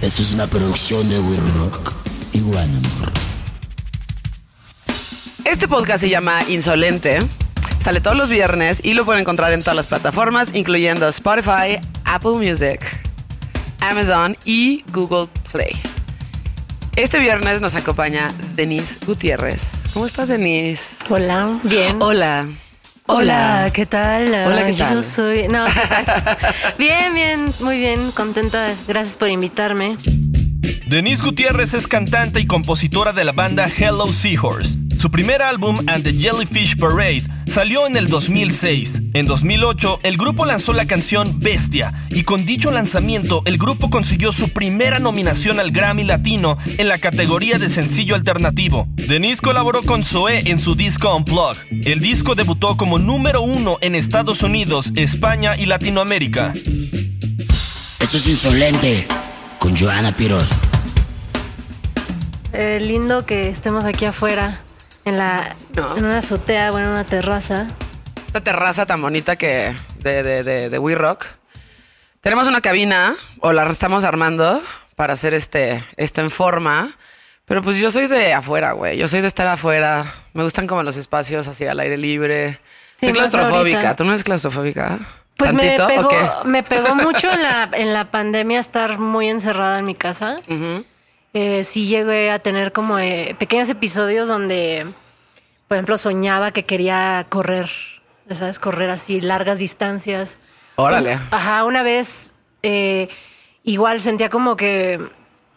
Esto es una producción de We Rock y Guanamor. Este podcast se llama Insolente. Sale todos los viernes y lo pueden encontrar en todas las plataformas, incluyendo Spotify, Apple Music, Amazon y Google Play. Este viernes nos acompaña Denise Gutiérrez. ¿Cómo estás, Denise? Hola, bien. Hola. Hola, ¿qué tal? Hola, ¿qué Yo tal? soy. No, ¿qué tal? bien, bien, muy bien, contenta. Gracias por invitarme. Denise Gutiérrez es cantante y compositora de la banda Hello Seahorse. Su primer álbum, And the Jellyfish Parade, salió en el 2006. En 2008, el grupo lanzó la canción Bestia, y con dicho lanzamiento, el grupo consiguió su primera nominación al Grammy Latino en la categoría de sencillo alternativo. Denise colaboró con Zoé en su disco Unplugged. El disco debutó como número uno en Estados Unidos, España y Latinoamérica. Esto es Insolente con Joana Piroz. Eh, lindo que estemos aquí afuera, en, la, ¿No? en una azotea, bueno, en una terraza. Esta terraza tan bonita que de, de, de, de We Rock. Tenemos una cabina, o la estamos armando, para hacer este, esto en forma. Pero pues yo soy de afuera, güey. Yo soy de estar afuera. Me gustan como los espacios así al aire libre. Sí, soy claustrofóbica. ¿Tú no eres claustrofóbica? Pues me ¿Tantito o pegó, me pegó mucho en la, en la pandemia estar muy encerrada en mi casa. Ujú. Eh, sí llegué a tener como eh, pequeños episodios donde, por ejemplo, soñaba que quería correr, ¿sabes? Correr así largas distancias. Órale. Un- Ajá, una vez eh, igual sentía como que,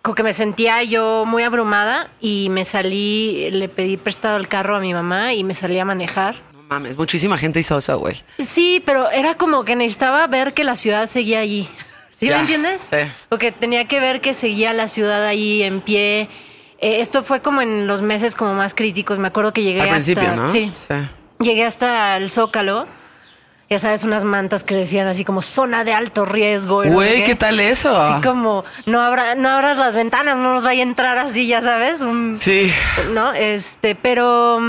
como que me sentía yo muy abrumada y me salí, le pedí prestado el carro a mi mamá y me salí a manejar. No mames, muchísima gente hizo eso, güey. Sí, pero era como que necesitaba ver que la ciudad seguía allí. ¿Sí Ya, me entiendes? sí. Porque tenía que ver que seguía la ciudad ahí en pie. Eh, esto fue como en los meses como más críticos. Me acuerdo que llegué Al hasta... principio, ¿no? Sí. Llegué hasta el Zócalo. Ya sabes, unas mantas que decían así como zona de alto riesgo. Güey, ¿qué tal eso? Así como, no, abra, no abras las ventanas, no nos vaya a entrar así, ya sabes. Un, Sí. ¿no? Este, pero,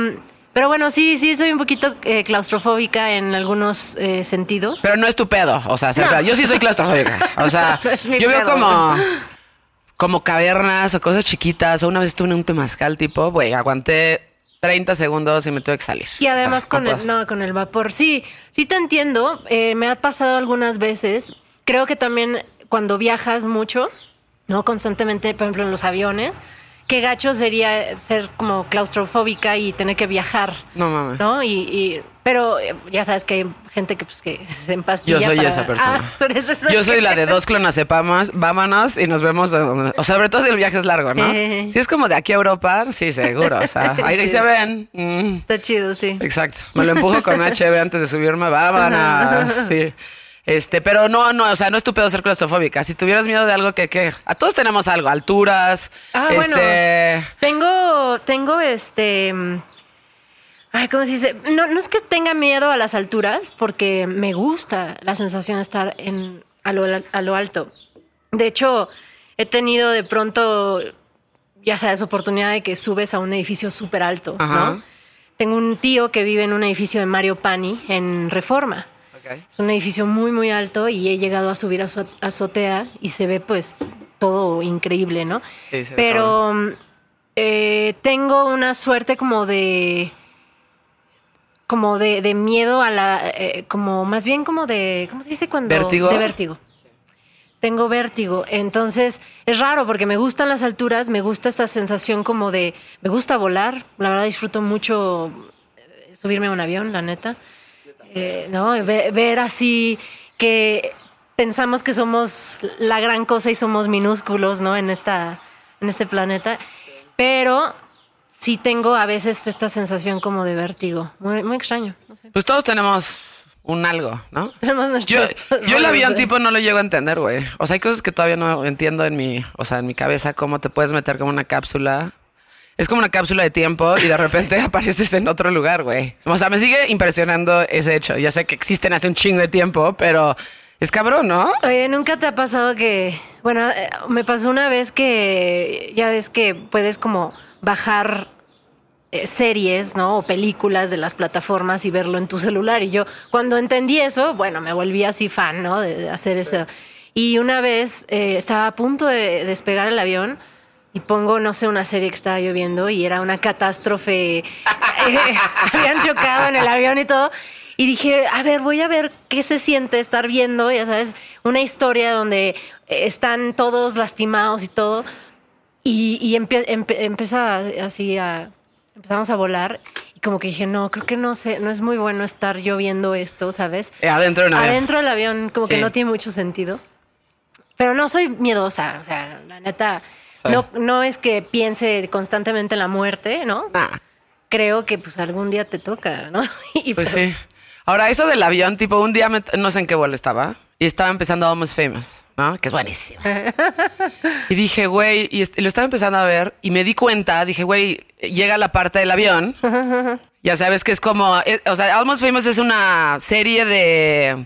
pero bueno, sí, sí, soy un poquito eh, claustrofóbica en algunos eh, sentidos. Pero no es tu pedo. O sea, ser No. cla- yo sí soy claustrofóbica. O sea, No yo veo pedo. como, como cavernas o cosas chiquitas. O una vez estuve en un temazcal tipo, güey, aguanté 30 segundos y me tuve que salir. y además O sea, con el, no, con el vapor. Sí, sí te entiendo. eh, me ha pasado algunas veces. Creo que también cuando viajas mucho, ¿no? Constantemente, por ejemplo, en los aviones, qué gacho sería ser como claustrofóbica y tener que viajar. No mames. ¿No? Y, y- pero eh, ya sabes que hay gente que, pues, que se empastilla. Yo soy para- esa persona. Ah, tú eres esa Yo soy la de dos clonazepamos, vámonos y nos vemos. O sea, sobre todo si el viaje es largo, ¿no? Eh. Si es como de aquí a Europa, sí, seguro. O sea, ahí, ahí se ven. Mm. Está chido, sí. Exacto. Me lo empujo con HB antes de subirme. Vámonos. Sí. Este, pero no, no, o sea, no es tu pedo ser claustrofóbica. Si tuvieras miedo de algo que, que a todos tenemos algo, alturas, Ah, bueno. este, Tengo, tengo este. mm, Ay, ¿cómo se dice? No, no es que tenga miedo a las alturas, porque me gusta la sensación de estar en, a, lo, a lo alto. De hecho, he tenido de pronto, ya sabes, oportunidad de que subes a un edificio súper alto. ¿no? Tengo un tío que vive en un edificio de Mario Pani en Reforma. Es un edificio muy, muy alto y he llegado a subir a su azotea y se ve pues todo increíble, ¿no? Sí, se Pero mm, eh, tengo una suerte como de como de, de miedo a la eh, como más bien como de ¿cómo se dice cuando ¿Vértigo? de vértigo. Tengo vértigo. Entonces es raro porque me gustan las alturas me gusta esta sensación como de me gusta volar. La verdad disfruto mucho eh, subirme a un avión la neta Eh, no Ve- ver así que pensamos que somos la gran cosa y somos minúsculos no en esta en este planeta pero sí tengo a veces esta sensación como de vértigo muy, muy extraño no sé pues todos tenemos un algo, ¿no? tenemos Yo, nuestros yo el avión tipo no lo llego a entender, güey. O sea, hay cosas que todavía no entiendo en mi, o sea, en mi cabeza, cómo te puedes meter como una cápsula. Es como una cápsula de tiempo y de repente apareces en otro lugar, güey. O sea, me sigue impresionando ese hecho. Ya sé que existen hace un chingo de tiempo, pero es cabrón, ¿no? Oye, ¿nunca te ha pasado que, bueno, eh, me pasó una vez que ya ves que puedes como bajar eh, series, ¿no? O películas de las plataformas y verlo en tu celular. Y yo, cuando entendí eso, bueno, me volví así fan, ¿no? De, de hacer eso. Y una vez eh, estaba a punto de despegar el avión y pongo, no sé, una serie que estaba lloviendo y era una catástrofe. Eh, habían chocado en el avión y todo. Y dije, a ver, voy a ver qué se siente estar viendo, ya sabes, una historia donde están todos lastimados y todo. Y, y empie- empe- empieza así a... Empezamos a volar y como que dije, no, creo que no sé, no es muy bueno estar yo viendo esto, ¿sabes? Eh, adentro de un avión. Adentro del avión como que no tiene mucho sentido. Pero no soy miedosa, o sea, la neta. No, no es que piense constantemente en la muerte, ¿no? Nah, Creo que pues algún día te toca, ¿no? Y pues sí. Ahora, eso del avión, tipo, un día me- no sé en qué vuelo estaba y estaba empezando Almost Famous, ¿no? Que es buenísimo. y dije, güey, y, lo estaba empezando a ver y me di cuenta, dije, güey, llega la parte del avión. ya sabes que es como, es- o sea, Almost Famous es una serie de.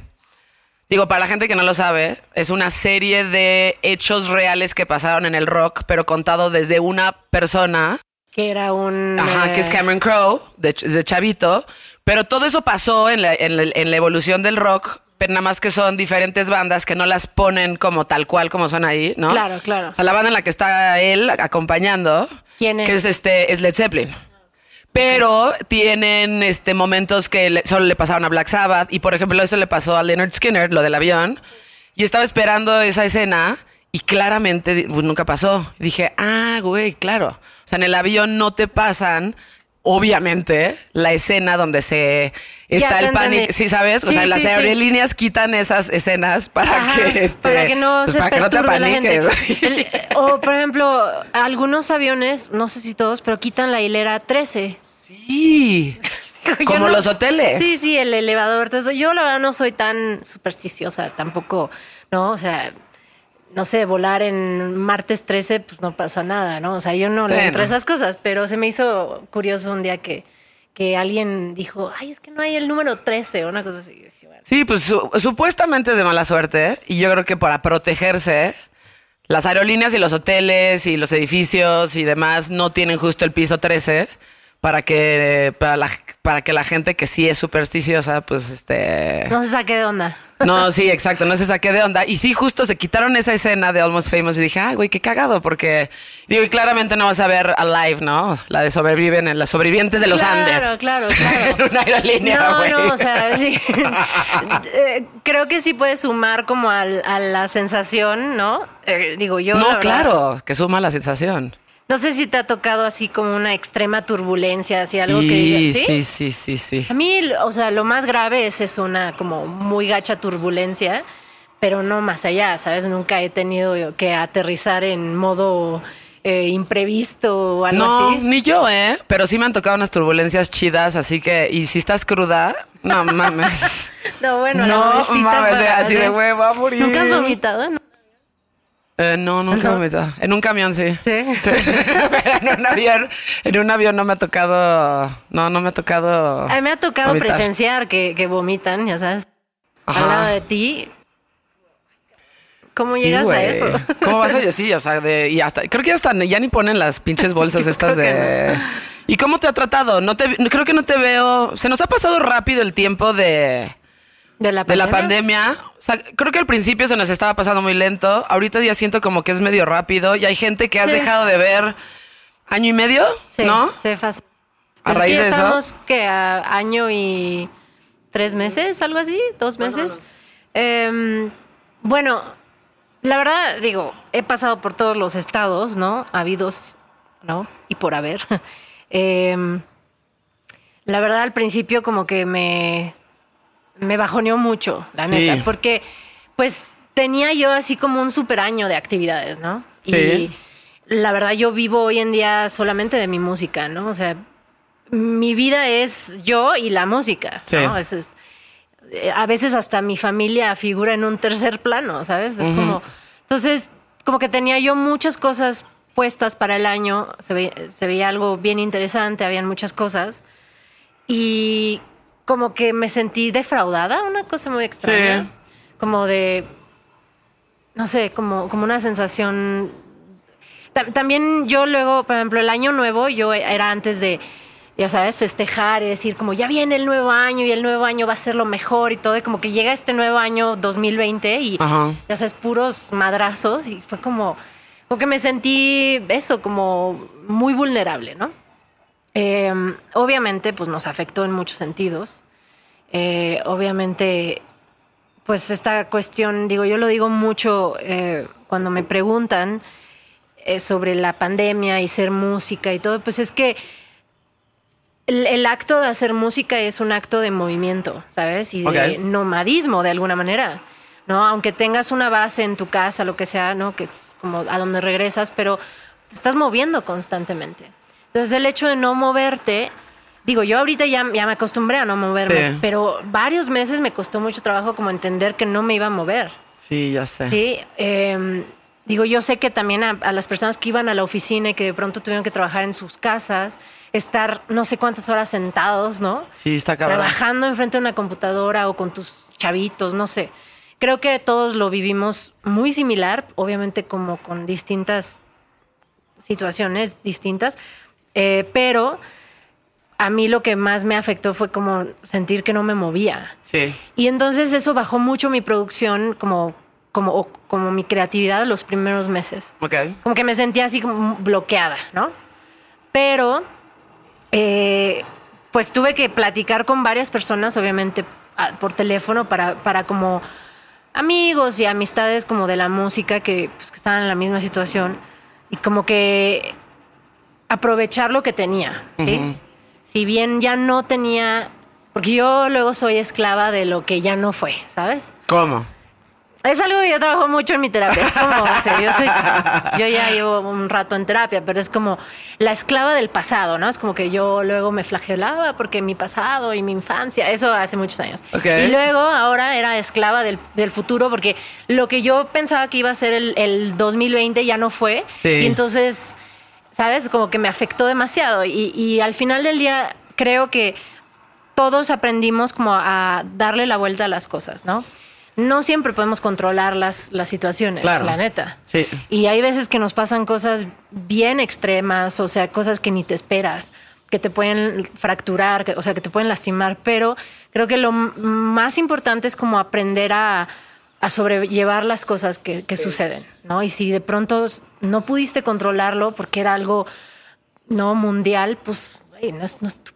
Digo, para la gente que no lo sabe, es una serie de hechos reales que pasaron en el rock, pero contado desde una persona Que era un... Ajá, eh, que es Cameron Crowe, de, de Chavito. Pero todo eso pasó en la, en la- en la evolución del rock, pero nada más que son diferentes bandas que no las ponen como tal cual como son ahí, ¿no? Claro, claro. O sea, la banda en la que está él acompañando, ¿Quién que es? es este, es Led Zeppelin. Pero tienen este momentos que le- solo le pasaron a Black Sabbath. Y por ejemplo, eso le pasó a Leonard Skinner, lo del avión. Y estaba esperando esa escena y claramente pues, nunca pasó. Y dije, ah, güey, claro. O sea, en el avión no te pasan, obviamente, la escena donde se está Ya el pánico. Sí, ¿sabes? O Sí, sea, las sí. aerolíneas quitan esas escenas para Ajá, que este, para que no pues, se para que no te la gente. apaniques. El- eh, o por ejemplo, algunos aviones, no sé si todos, pero quitan la hilera 13. Sí. Como los hoteles. Sí, sí, el elevador. Entonces, yo la verdad no soy tan supersticiosa tampoco, ¿no? O sea, no sé, volar en martes 13, pues no pasa nada, ¿no? O sea, yo no Sí, le entro no. esas cosas, pero se me hizo curioso un día que, que alguien dijo, ay, es que no hay el número 13 o una cosa así. Yo dije, bueno, Sí, pues su- supuestamente es de mala suerte y yo creo que para protegerse las aerolíneas y los hoteles y los edificios y demás no tienen justo el piso 13 para que para la, para que la gente que sí es supersticiosa pues este no se saque de onda. no, sí, exacto, no se saqué de onda. Y sí, justo se quitaron esa escena de Almost Famous y dije, ah, güey, qué cagado, porque digo, y claramente no vas a ver Alive, ¿no? La de sobreviven, en las sobrevivientes de los claro, Andes. Claro, claro, en una aerolínea, No, no, o sea, sí. Eh, Creo que sí puede sumar como al- a la sensación, ¿no? Eh, digo, yo. No, claro, que suma la sensación. No sé si te ha tocado así como una extrema turbulencia, así algo que digas, sí, sí, sí, sí. A mí, o sea, lo más grave es, es una como muy gacha turbulencia, pero no más allá, ¿sabes? Nunca he tenido que aterrizar en modo eh, imprevisto o algo No, así. ni yo, ¿eh? Pero sí me han tocado unas turbulencias chidas, así que, y si estás cruda, no mames. No, bueno, no mames, para así de güey, va a morir. ¿Nunca has vomitado? ¿no? Eh, no, nunca me he metido. En un camión sí. Sí. Pero en un avión, en un avión no me ha tocado, no, no me ha tocado. A mí me ha tocado vomitar. presenciar que, que vomitan, ya sabes, Ajá. al lado de ti. ¿Cómo Sí, llegas a eso? ¿Cómo vas a decir? O sea, de, y hasta, creo que ya hasta ya ni ponen las pinches bolsas Yo estas de. ¿Y cómo te ha tratado? No te, creo que no te veo. Se nos ha pasado rápido el tiempo de, ¿De la de la pandemia? O sea, creo que al principio se nos estaba pasando muy lento. Ahorita ya siento como que es medio rápido. Y hay gente que has Sí. dejado de ver año y medio, Sí, ¿no? se fácil. A Pues raíz que de eso. estamos que a año y tres meses, algo así, dos meses. Em, bueno, la verdad, digo, he pasado por todos los estados, ¿no? Habidos, ¿no? Y por haber. Em, la verdad, al principio como que me, me bajoneó mucho, la Sí. neta, porque pues tenía yo así como un super año de actividades, ¿no? Sí. Y la verdad, yo vivo hoy en día solamente de mi música, ¿no? O sea, mi vida es yo y la música, Sí. ¿no? Es- es- a veces hasta mi familia figura en un tercer plano, ¿sabes? Es Ujú. como, entonces, como que tenía yo muchas cosas puestas para el año, se, ve- se veía algo bien interesante, habían muchas cosas, y como que me sentí defraudada, una cosa muy extraña, Sí. como de, no sé, como, como una sensación Ta- También yo luego, por ejemplo, el año nuevo, yo era antes de ya sabes, festejar y decir como ya viene el nuevo año y el nuevo año va a ser lo mejor y todo, y como que llega este nuevo año 2020 y Ajá. ya sabes, puros madrazos y fue como, como que me sentí eso, como muy vulnerable, ¿no? Eh, obviamente, pues nos afectó en muchos sentidos. Eh, obviamente, pues esta cuestión, digo, yo lo digo mucho eh, cuando me preguntan eh, sobre la pandemia y ser música y todo, pues es que el, el acto de hacer música es un acto de movimiento, ¿sabes? Y de nomadismo de alguna manera, ¿no? Aunque tengas una base en tu casa, lo que sea, ¿no? Que es como a donde regresas, pero te estás moviendo constantemente. Entonces el hecho de no moverte, digo, yo ahorita ya, ya me acostumbré a no moverme, Sí. pero varios meses me costó mucho trabajo como entender que no me iba a mover. Sí, ya sé. Sí, eh, digo, yo sé que también a, a las personas que iban a la oficina y que de pronto tuvieron que trabajar en sus casas, estar no sé cuántas horas sentados, ¿no? Sí, está cabrón. Trabajando enfrente de una computadora o con tus chavitos, no sé. Creo que todos lo vivimos muy similar, obviamente como con distintas situaciones distintas, eh, pero a mí lo que más me afectó fue como sentir que no me movía. Sí. Y entonces eso bajó mucho mi producción, como, como, como mi creatividad los primeros meses. Ok. Como que me sentía así como bloqueada, ¿no? Pero, eh, pues tuve que platicar con varias personas, obviamente por teléfono, para, para como amigos y amistades como de la música que, pues, que estaban en la misma situación. Y como que aprovechar lo que tenía, ¿sí? Si bien ya no tenía, porque yo luego soy esclava de lo que ya no fue, ¿sabes? ¿Cómo? Es algo que yo trabajo mucho en mi terapia. Es como, o sea, yo, soy, yo ya llevo un rato en terapia, pero es como la esclava del pasado, ¿no? Es como que yo luego me flagelaba porque mi pasado y mi infancia, eso hace muchos años. Y luego ahora era esclava del, del futuro porque lo que yo pensaba que iba a ser el, el 2020 ya no fue. Sí. Y entonces, ¿sabes? Como que me afectó demasiado. Y, y al final del día creo que todos aprendimos como a darle la vuelta a las cosas, ¿no? No siempre podemos controlar las, las situaciones, Claro. la neta. Sí. Y hay veces que nos pasan cosas bien extremas, o sea, cosas que ni te esperas, que te pueden fracturar, que- o sea, que te pueden lastimar, pero creo que lo más importante es como aprender a, a sobrellevar las cosas que, que suceden, ¿no? Y si de pronto no pudiste controlarlo porque era algo no mundial, pues güey, no es, no es tu-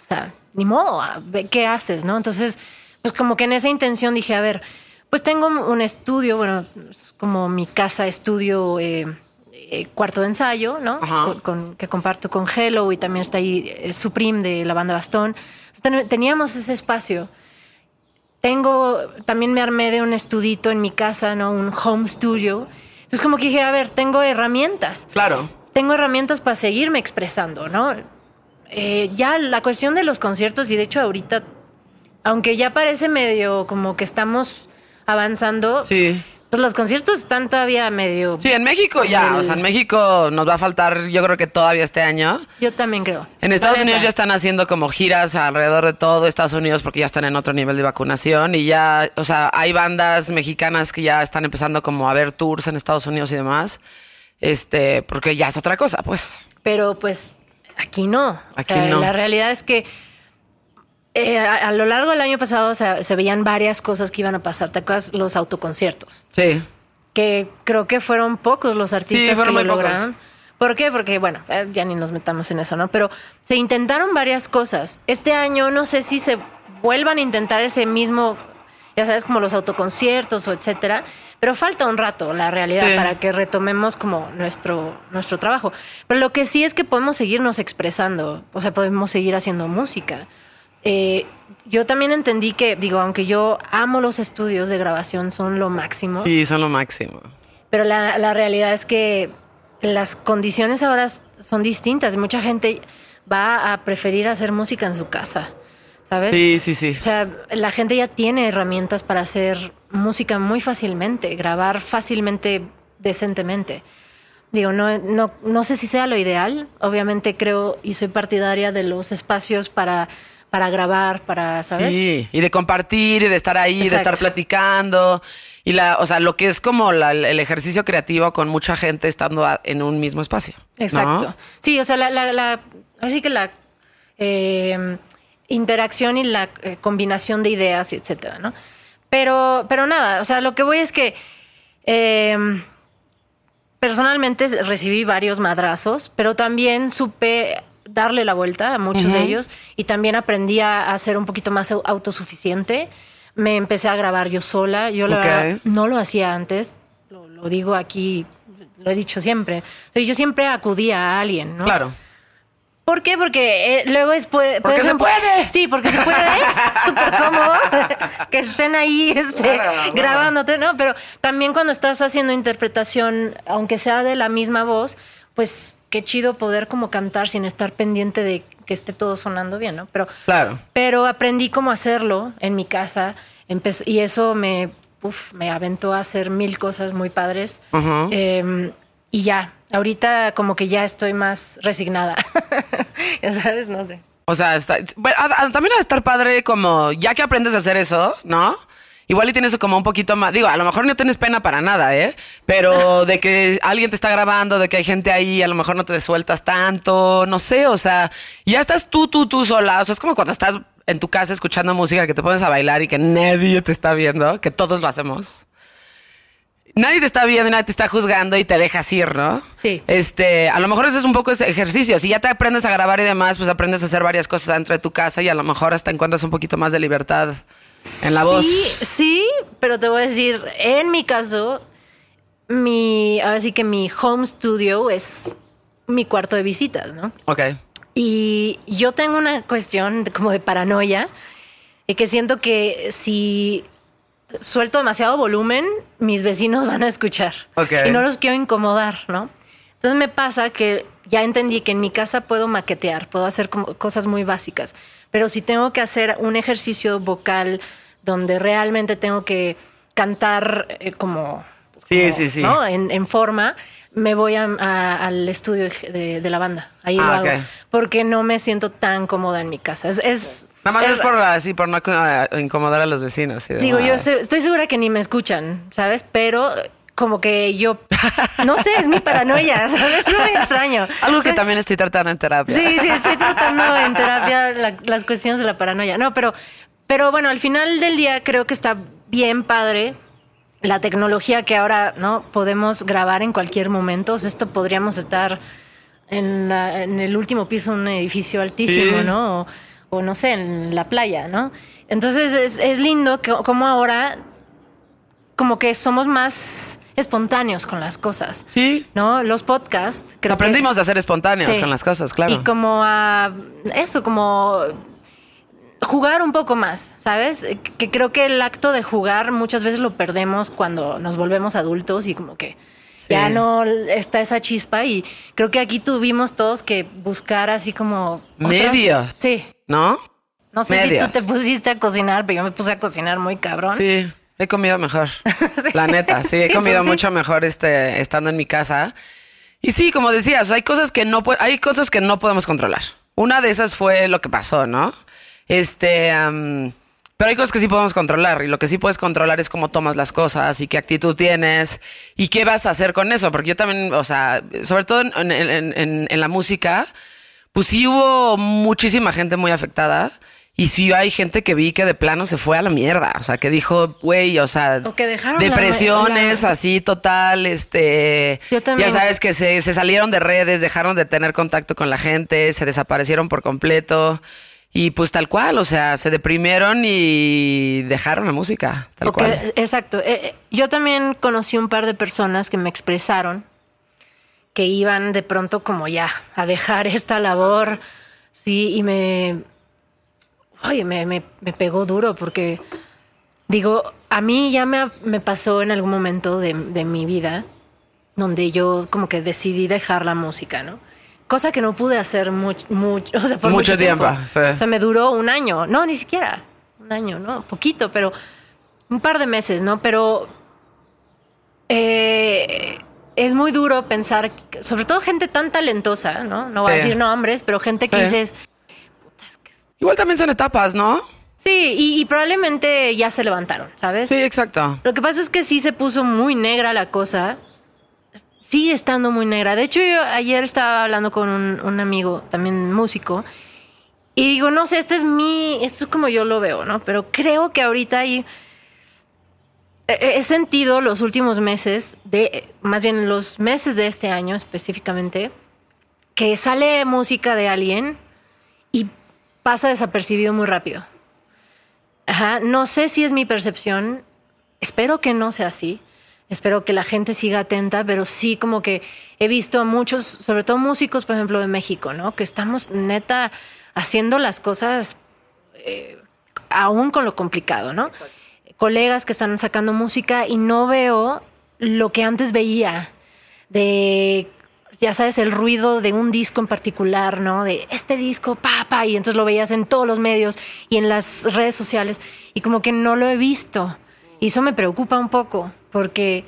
o sea, ni modo, qué haces, ¿no? Entonces, pues como que en esa intención dije, a ver, pues tengo un estudio, bueno, es como mi casa estudio, eh, eh, cuarto de ensayo, ¿no? Con, con- que comparto con Hello y también está ahí eh, Supreme de la banda Bastón. Entonces, teníamos ese espacio. Tengo, también me armé de un estudito en mi casa, ¿no? Un home studio. Entonces como que dije, a ver, tengo herramientas Claro. tengo herramientas para seguirme expresando, ¿no? Eh, ya la cuestión de los conciertos, y de hecho ahorita, aunque ya parece medio como que estamos avanzando, Sí. Pues los conciertos están todavía medio... Sí, en México ya. O sea, en México nos va a faltar, yo creo que todavía este año. Yo también creo. En Estados Unidos ya están haciendo como giras alrededor de todo Estados Unidos porque ya están en otro nivel de vacunación y ya, o sea, hay bandas mexicanas que ya están empezando como a ver tours en Estados Unidos y demás. Este, porque ya es otra cosa, pues. Pero pues aquí no. O Aquí sea, no. La realidad es que eh, a, a lo largo del año pasado se veían varias cosas que iban a pasar. ¿Te acuerdas? Los autoconciertos. Sí. que creo que fueron pocos los artistas fueron que lo muy pocos. lograron. ¿Por qué? Porque, bueno, eh, ya ni nos metamos en eso, ¿no? Pero se intentaron varias cosas. Este año no sé si se vuelvan a intentar ese mismo, ya sabes, como los autoconciertos o etcétera, pero falta un rato, la realidad, Sí. para que retomemos como nuestro, nuestro trabajo. Pero lo que sí es que podemos seguirnos expresando, o sea, podemos seguir haciendo música. Eh, yo también entendí que, digo, aunque yo amo los estudios de grabación, son lo máximo. Sí, son lo máximo. Pero la, la realidad es que las condiciones ahora son distintas. Mucha gente va a preferir hacer música en su casa, ¿sabes? Sí, sí, sí. O sea, la gente ya tiene herramientas para hacer música muy fácilmente, grabar fácilmente, decentemente. Digo, no, no, no sé si sea lo ideal. Obviamente creo y soy partidaria de los espacios para, para grabar, para, ¿sabes? Sí, y de compartir y de estar ahí, de estar platicando. Y la, o sea, lo que es como la- el ejercicio creativo con mucha gente estando a- en un mismo espacio. ¿no? Exacto. Sí, o sea, la, la, la- así que la eh, interacción y la eh, combinación de ideas, etcétera, ¿no? Pero, pero nada, o sea, lo que voy es que eh, personalmente recibí varios madrazos, pero también supe darle la vuelta a muchos de ellos y también aprendí a, a ser un poquito más au- autosuficiente. Me empecé a grabar yo sola. Yo la verdad, no lo hacía antes, lo, lo digo aquí, lo he dicho siempre. O sea, yo siempre acudía a alguien, ¿no? Claro. ¿Por qué? Porque eh, luego es puede, Porque se puede. Sí, porque se puede. Súper cómodo que estén ahí este, grabándote, ¿no? Pero también cuando estás haciendo interpretación, aunque sea de la misma voz, pues qué chido poder como cantar sin estar pendiente de que esté todo sonando bien, ¿no? Pero, Claro. pero aprendí cómo hacerlo en mi casa empezó, y eso me, uf, me aventó a hacer mil cosas muy padres. Eh, y ya, ahorita como que ya estoy más resignada. ya sabes, no sé. O sea, está, bueno, a- a- también ha de estar padre como, ya que aprendes a hacer eso, ¿no? Igual y tienes como un poquito más, digo, a lo mejor no tienes pena para nada, ¿eh? Pero de que alguien te está grabando, de que hay gente ahí, a lo mejor no te sueltas tanto, no sé, o sea, ya estás tú, tú, tú sola, o sea, es como cuando estás en tu casa escuchando música que te pones a bailar y que nadie te está viendo, que todos lo hacemos. Nadie te está viendo, nadie te está juzgando y te dejas ir, ¿no? Sí. Este, a lo mejor ese es un poco ese ejercicio. Si ya te aprendes a grabar y demás, pues aprendes a hacer varias cosas dentro de tu casa y a lo mejor hasta encuentras un poquito más de libertad en la voz. Sí, sí, pero te voy a decir, en mi caso, mi, ahora sí que mi home studio es mi cuarto de visitas, ¿no? Ok. Y yo tengo una cuestión de- como de paranoia, y que siento que si suelto demasiado volumen, mis vecinos van a escuchar. Ok. Y no los quiero incomodar, ¿no? Entonces me pasa que ya entendí que en mi casa puedo maquetear, puedo hacer como cosas muy básicas, pero si tengo que hacer un ejercicio vocal donde realmente tengo que cantar eh, como, pues, Sí, como, sí, sí. ¿no? En, en forma, me voy a- a- al estudio de, de la banda. Ahí lo Ah, hago. Porque no me siento tan cómoda en mi casa. Es, es- Nada más es, es- por así, por no eh, incomodar a los vecinos. y Digo, yo sé- estoy segura que ni me escuchan, ¿sabes? Pero como que yo, no sé, es mi paranoia, ¿sabes? Es muy extraño. Algo que también estoy tratando en terapia. Sí, sí, estoy tratando en terapia la- las cuestiones de la paranoia. No, pero, pero bueno, al final del día creo que está bien padre la tecnología que ahora no podemos grabar en cualquier momento. O sea, esto podríamos estar en, la- en el último piso de un edificio altísimo, Sí. ¿no? O, o no sé, en la playa, ¿no? Entonces es, es lindo que, como ahora como que somos más espontáneos con las cosas. Sí. ¿No? Los podcasts. que- Aprendimos a ser espontáneos Sí. con las cosas, claro. Y como a eso, como jugar un poco más, ¿sabes? Que creo que el acto de jugar muchas veces lo perdemos cuando nos volvemos adultos y como que Sí. ya no está esa chispa y creo que aquí tuvimos todos que buscar así como otras- Medios. Sí. ¿No? No sé si tú te pusiste a cocinar, pero yo me puse a cocinar muy cabrón. Sí, he comido mejor. Sí. La neta, sí, he Sí, comido pues sí. mucho mejor este, estando en mi casa. Y sí, como decías, hay cosas que no hay cosas que no podemos controlar. Una de esas fue lo que pasó, ¿no? Este, am, pero hay cosas que sí podemos controlar y lo que sí puedes controlar es cómo tomas las cosas y qué actitud tienes y qué vas a hacer con eso. Porque yo también, o sea, sobre todo en- en- en- en la música, pues sí hubo muchísima gente muy afectada. Y sí hay gente que vi que de plano se fue a la mierda. O sea, que dijo, güey, o sea, O que dejaron depresiones la- así total, este... Yo también. Ya sabes que se, se salieron de redes, dejaron de tener contacto con la gente, se desaparecieron por completo. Y pues tal cual, o sea, se deprimieron y dejaron la música, tal cual. Exacto. Eh, eh, yo también conocí un par de personas que me expresaron que iban de pronto como ya a dejar esta labor. Sí, y me. Oye, me, me- me pegó duro porque. Digo, a mí ya me, me pasó en algún momento de, de mi vida donde yo como que decidí dejar la música, ¿no? Cosa que no pude hacer mucho, mucho, o sea, por Mucho mucho, tiempo. tiempo, sí. O sea, me duró un año, no, ni siquiera un año, no, poquito, pero un par de meses, ¿no? Pero eh, es muy duro pensar, sobre todo gente tan talentosa, ¿no? No voy a decir nombres, pero gente que Sí. dices, Igual también son etapas, ¿no? sí, y, y probablemente ya se levantaron, ¿sabes? Sí, exacto. Lo que pasa es que sí se puso muy negra la cosa. Sigue estando muy negra. De hecho, yo ayer estaba hablando con un, un amigo, también músico, Y digo, no sé, este es mi, esto es como yo lo veo, ¿no? Pero creo que ahorita hay he sentido los últimos meses, de, más bien los meses de este año específicamente, que sale música de alguien pasa desapercibido muy rápido. Ajá, no sé si es mi percepción, espero que no sea así, espero que la gente siga atenta, pero sí como que he visto a muchos, sobre todo músicos, por ejemplo, de México, ¿no? Que estamos neta haciendo las cosas eh, aún con lo complicado, ¿no? Colegas que están sacando música y no veo lo que antes veía de ya sabes, el ruido de un disco en particular, ¿no? De este disco, papá, y entonces lo veías en todos los medios y en las redes sociales, y como que no lo he visto. Y eso me preocupa un poco, porque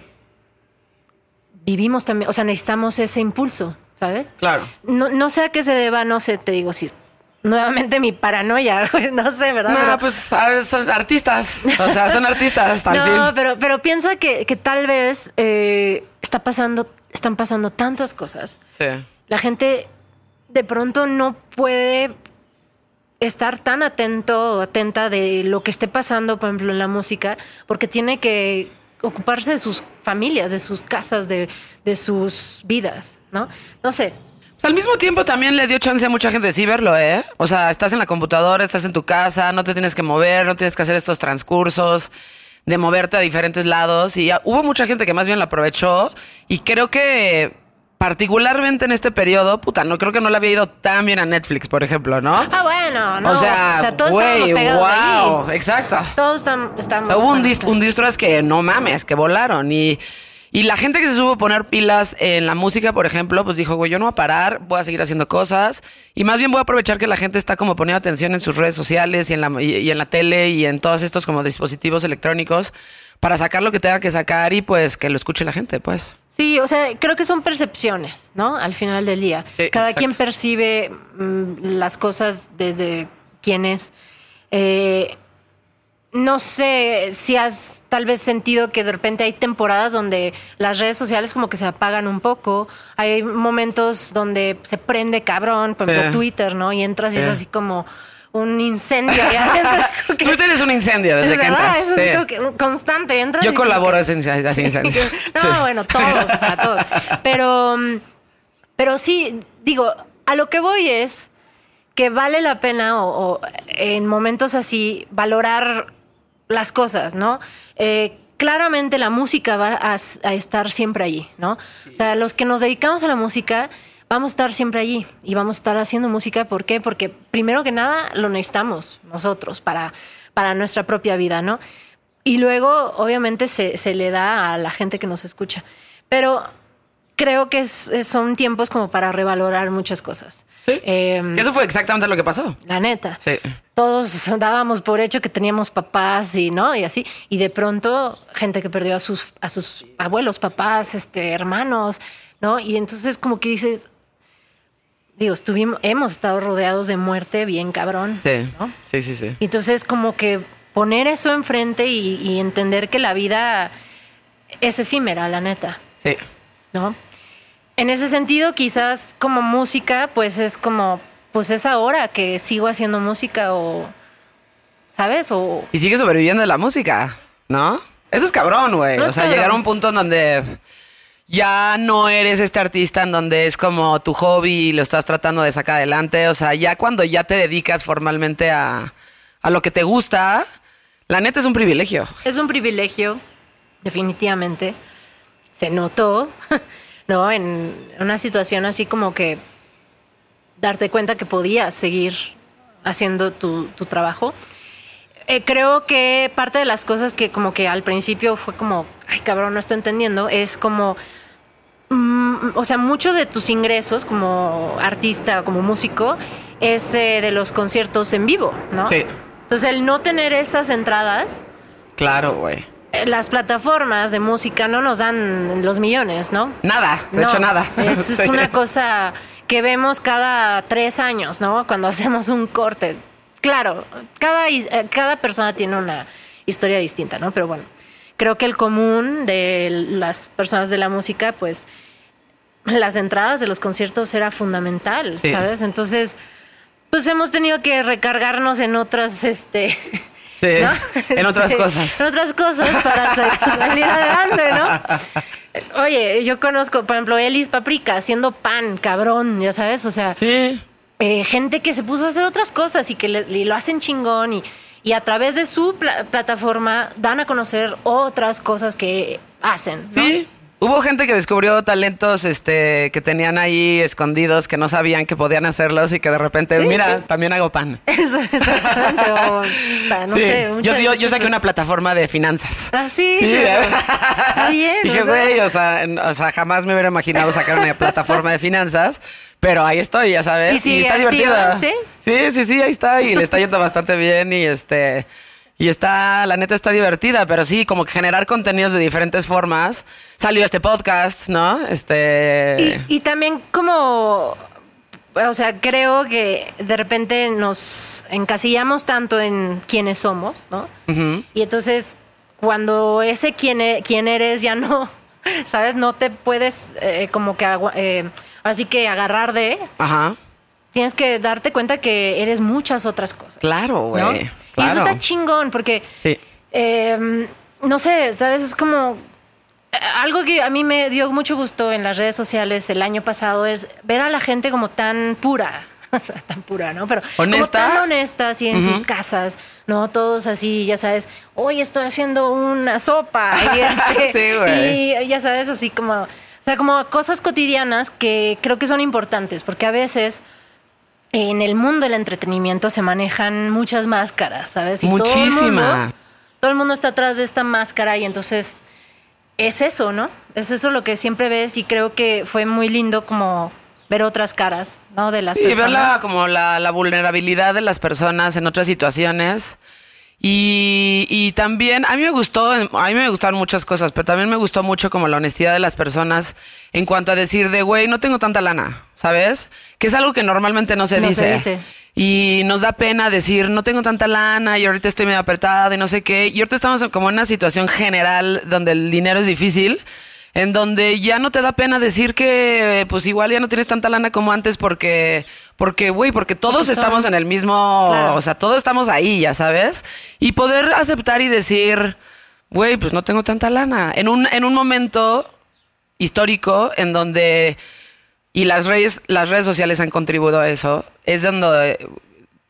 vivimos también, o sea, necesitamos ese impulso, ¿sabes? Claro. No, no sé a qué se deba, no sé, te digo, si nuevamente mi paranoia, no sé, ¿verdad? No, pues son artistas, o sea, son artistas también. No, pero, pero piensa que, que tal vez eh, está pasando están pasando tantas cosas. Sí. La gente de pronto no puede estar tan atento o atenta de lo que esté pasando, por ejemplo, en la música, porque tiene que ocuparse de sus familias, de sus casas, de, sus vidas, ¿no? No sé. Al mismo tiempo también le dio chance a mucha gente de sí verlo, ¿eh? O sea, estás en la computadora, estás en tu casa, no te tienes que mover, no tienes que hacer estos transcursos de moverte a diferentes lados y hubo mucha gente que más bien lo aprovechó y creo que particularmente en este periodo, puta, no creo que no le había ido tan bien a Netflix, por ejemplo, ¿no? Ah, bueno, no. O sea, todos estábamos pegados wow, exacto. Todos estamos... O sea, hubo un, dist un distro que no mames, que volaron y y la gente que se supo poner pilas en la música, por ejemplo, pues dijo, güey, yo no voy a parar, voy a seguir haciendo cosas. Y más bien voy a aprovechar que la gente está como poniendo atención en sus redes sociales y en la, y, en la tele y en todos estos como dispositivos electrónicos para sacar lo que tenga que sacar y pues que lo escuche la gente, pues. Sí, o sea, creo que son percepciones, ¿no? Al final del día. Cada quien percibe mm, las cosas desde quién es. Eh, no sé si has tal vez sentido que de repente hay temporadas donde las redes sociales como que se apagan un poco. Hay momentos donde se prende cabrón, por ejemplo Twitter, ¿no? Y entras y es así como un incendio Twitter es un incendio desde que entras. es como que constante. Entras Yo colaboro a ese incendio. no, bueno, todos, o sea, todos. Pero, pero sí, digo, a lo que voy es que vale la pena o en momentos así valorar las cosas, ¿no? Eh, claramente la música va a, estar siempre allí, ¿no? O sea, los que nos dedicamos a la música vamos a estar siempre allí y vamos a estar haciendo música. ¿Por qué? Porque primero que nada lo necesitamos nosotros para, para nuestra propia vida, ¿no? Y luego, obviamente, se, se le da a la gente que nos escucha. Pero creo que son tiempos como para revalorar muchas cosas. Sí. Em, eso fue exactamente lo que pasó. La neta. Sí. Todos dábamos por hecho que teníamos papás y no, y así. Y de pronto, gente que perdió a sus, a sus abuelos, papás, este, hermanos, ¿no? Y entonces como que dices, digo, estuvimos, hemos estado rodeados de muerte bien cabrón. Sí. ¿no? Sí, sí, sí. Entonces, como que poner eso enfrente y, y entender que la vida es efímera, la neta. Sí. ¿No? En ese sentido, quizás como música, pues es como, pues es ahora que sigo haciendo música o, ¿sabes? O... Y sigue sobreviviendo de la música, ¿no? Eso es cabrón, güey. o sea, llegar a un punto en donde ya no eres este artista en donde es como tu hobby y lo estás tratando de sacar adelante. O sea, ya cuando ya te dedicas formalmente a, a lo que te gusta, la neta es un privilegio. Es un privilegio, definitivamente. Se notó. ¿no? En una situación así como que darte cuenta que podías seguir haciendo tu, trabajo. Eh, creo que parte de las cosas que como que al principio fue como, ay cabrón, no estoy entendiendo, es como, mm, o sea, mucho de tus ingresos como artista, como músico, es eh, de los conciertos en vivo, ¿no? Sí. Entonces el no tener esas entradas... Claro, güey las plataformas de música no nos dan los millones, ¿no? Nada, de hecho nada. Es, una cosa que vemos cada tres años, ¿no? Cuando hacemos un corte. Claro, cada, eh, cada persona tiene una historia distinta, ¿no? Pero bueno, creo que el común de las personas de la música, pues las entradas de los conciertos era fundamental, ¿sabes? Entonces, Pues hemos tenido que recargarnos en otras, este... Sí, ¿no? en otras Este, cosas. En otras cosas para sa- salir adelante, ¿no? Oye, yo conozco, por ejemplo, Elis Paprika haciendo pan, cabrón, ya sabes, o sea, Sí. eh, gente que se puso a hacer otras cosas y que le- y lo hacen chingón y, y a través de su pla- plataforma dan a conocer otras cosas que hacen. ¿no? Sí. Hubo gente que descubrió talentos este, que tenían ahí escondidos, que no sabían que podían hacerlos y que de repente, Sí, mira, sí. también hago pan. Eso, exactamente. o, no Sí. sé, yo, yo, yo saqué una plataforma de finanzas. Ah, sí, ¿eh? Está bien. Dije, güey, o sea, o sea, jamás me hubiera imaginado sacar una plataforma de finanzas, pero ahí estoy, ya sabes. ¿Y está divertida. sí? sí, sí, sí, ahí está y le está yendo bastante bien y este y está, la neta está divertida, pero sí, como que generar contenidos de diferentes formas. Salió este podcast, ¿no? Este Y, y también como, o sea, creo que de repente nos encasillamos tanto en quiénes somos, ¿no? Y entonces, cuando ese quién, e- quién eres ya no, ¿sabes? No te puedes eh, como que, eh, así que agarrar de, Ajá. tienes que darte cuenta que eres muchas otras cosas. Claro, güey. ¿no? Y eso está chingón porque, Sí. eh, no sé, ¿sabes? Es como eh, algo que a mí me dio mucho gusto en las redes sociales el año pasado es ver a la gente como tan pura. O sea, tan pura, ¿no? Pero ¿Honesta? como tan honesta, así en sus casas, ¿no? Todos así, ya sabes, hoy estoy haciendo una sopa. Y, este, Sí, y ya sabes, así como, o sea, como cosas cotidianas que creo que son importantes, porque a veces en el mundo del entretenimiento se manejan muchas máscaras, ¿sabes? Todo el, mundo, Muchísimas. todo el mundo está atrás de esta máscara y entonces es eso, ¿no? Es eso lo que siempre ves y creo que fue muy lindo como ver otras caras, ¿no? De las Sí, ver personas. la, como la, la vulnerabilidad de las personas en otras situaciones. Y, y también, a mí me gustó, a mí me gustaron muchas cosas, pero también me gustó mucho como la honestidad de las personas en cuanto a decir de, güey, no tengo tanta lana, ¿sabes? Que es algo que normalmente no se No se dice. dice. Y nos da pena decir, no tengo tanta lana y ahorita estoy medio apretada y no sé qué. Y ahorita estamos como en una situación general donde el dinero es difícil, en donde ya no te da pena decir que pues igual ya no tienes tanta lana como antes porque, porque, güey, porque todos Porque estamos en el mismo, Claro. o sea, todos estamos ahí, ya sabes. Y poder aceptar y decir, güey, pues no tengo tanta lana. En un, en un momento histórico en donde y las redes, las redes sociales han contribuido a eso. Es donde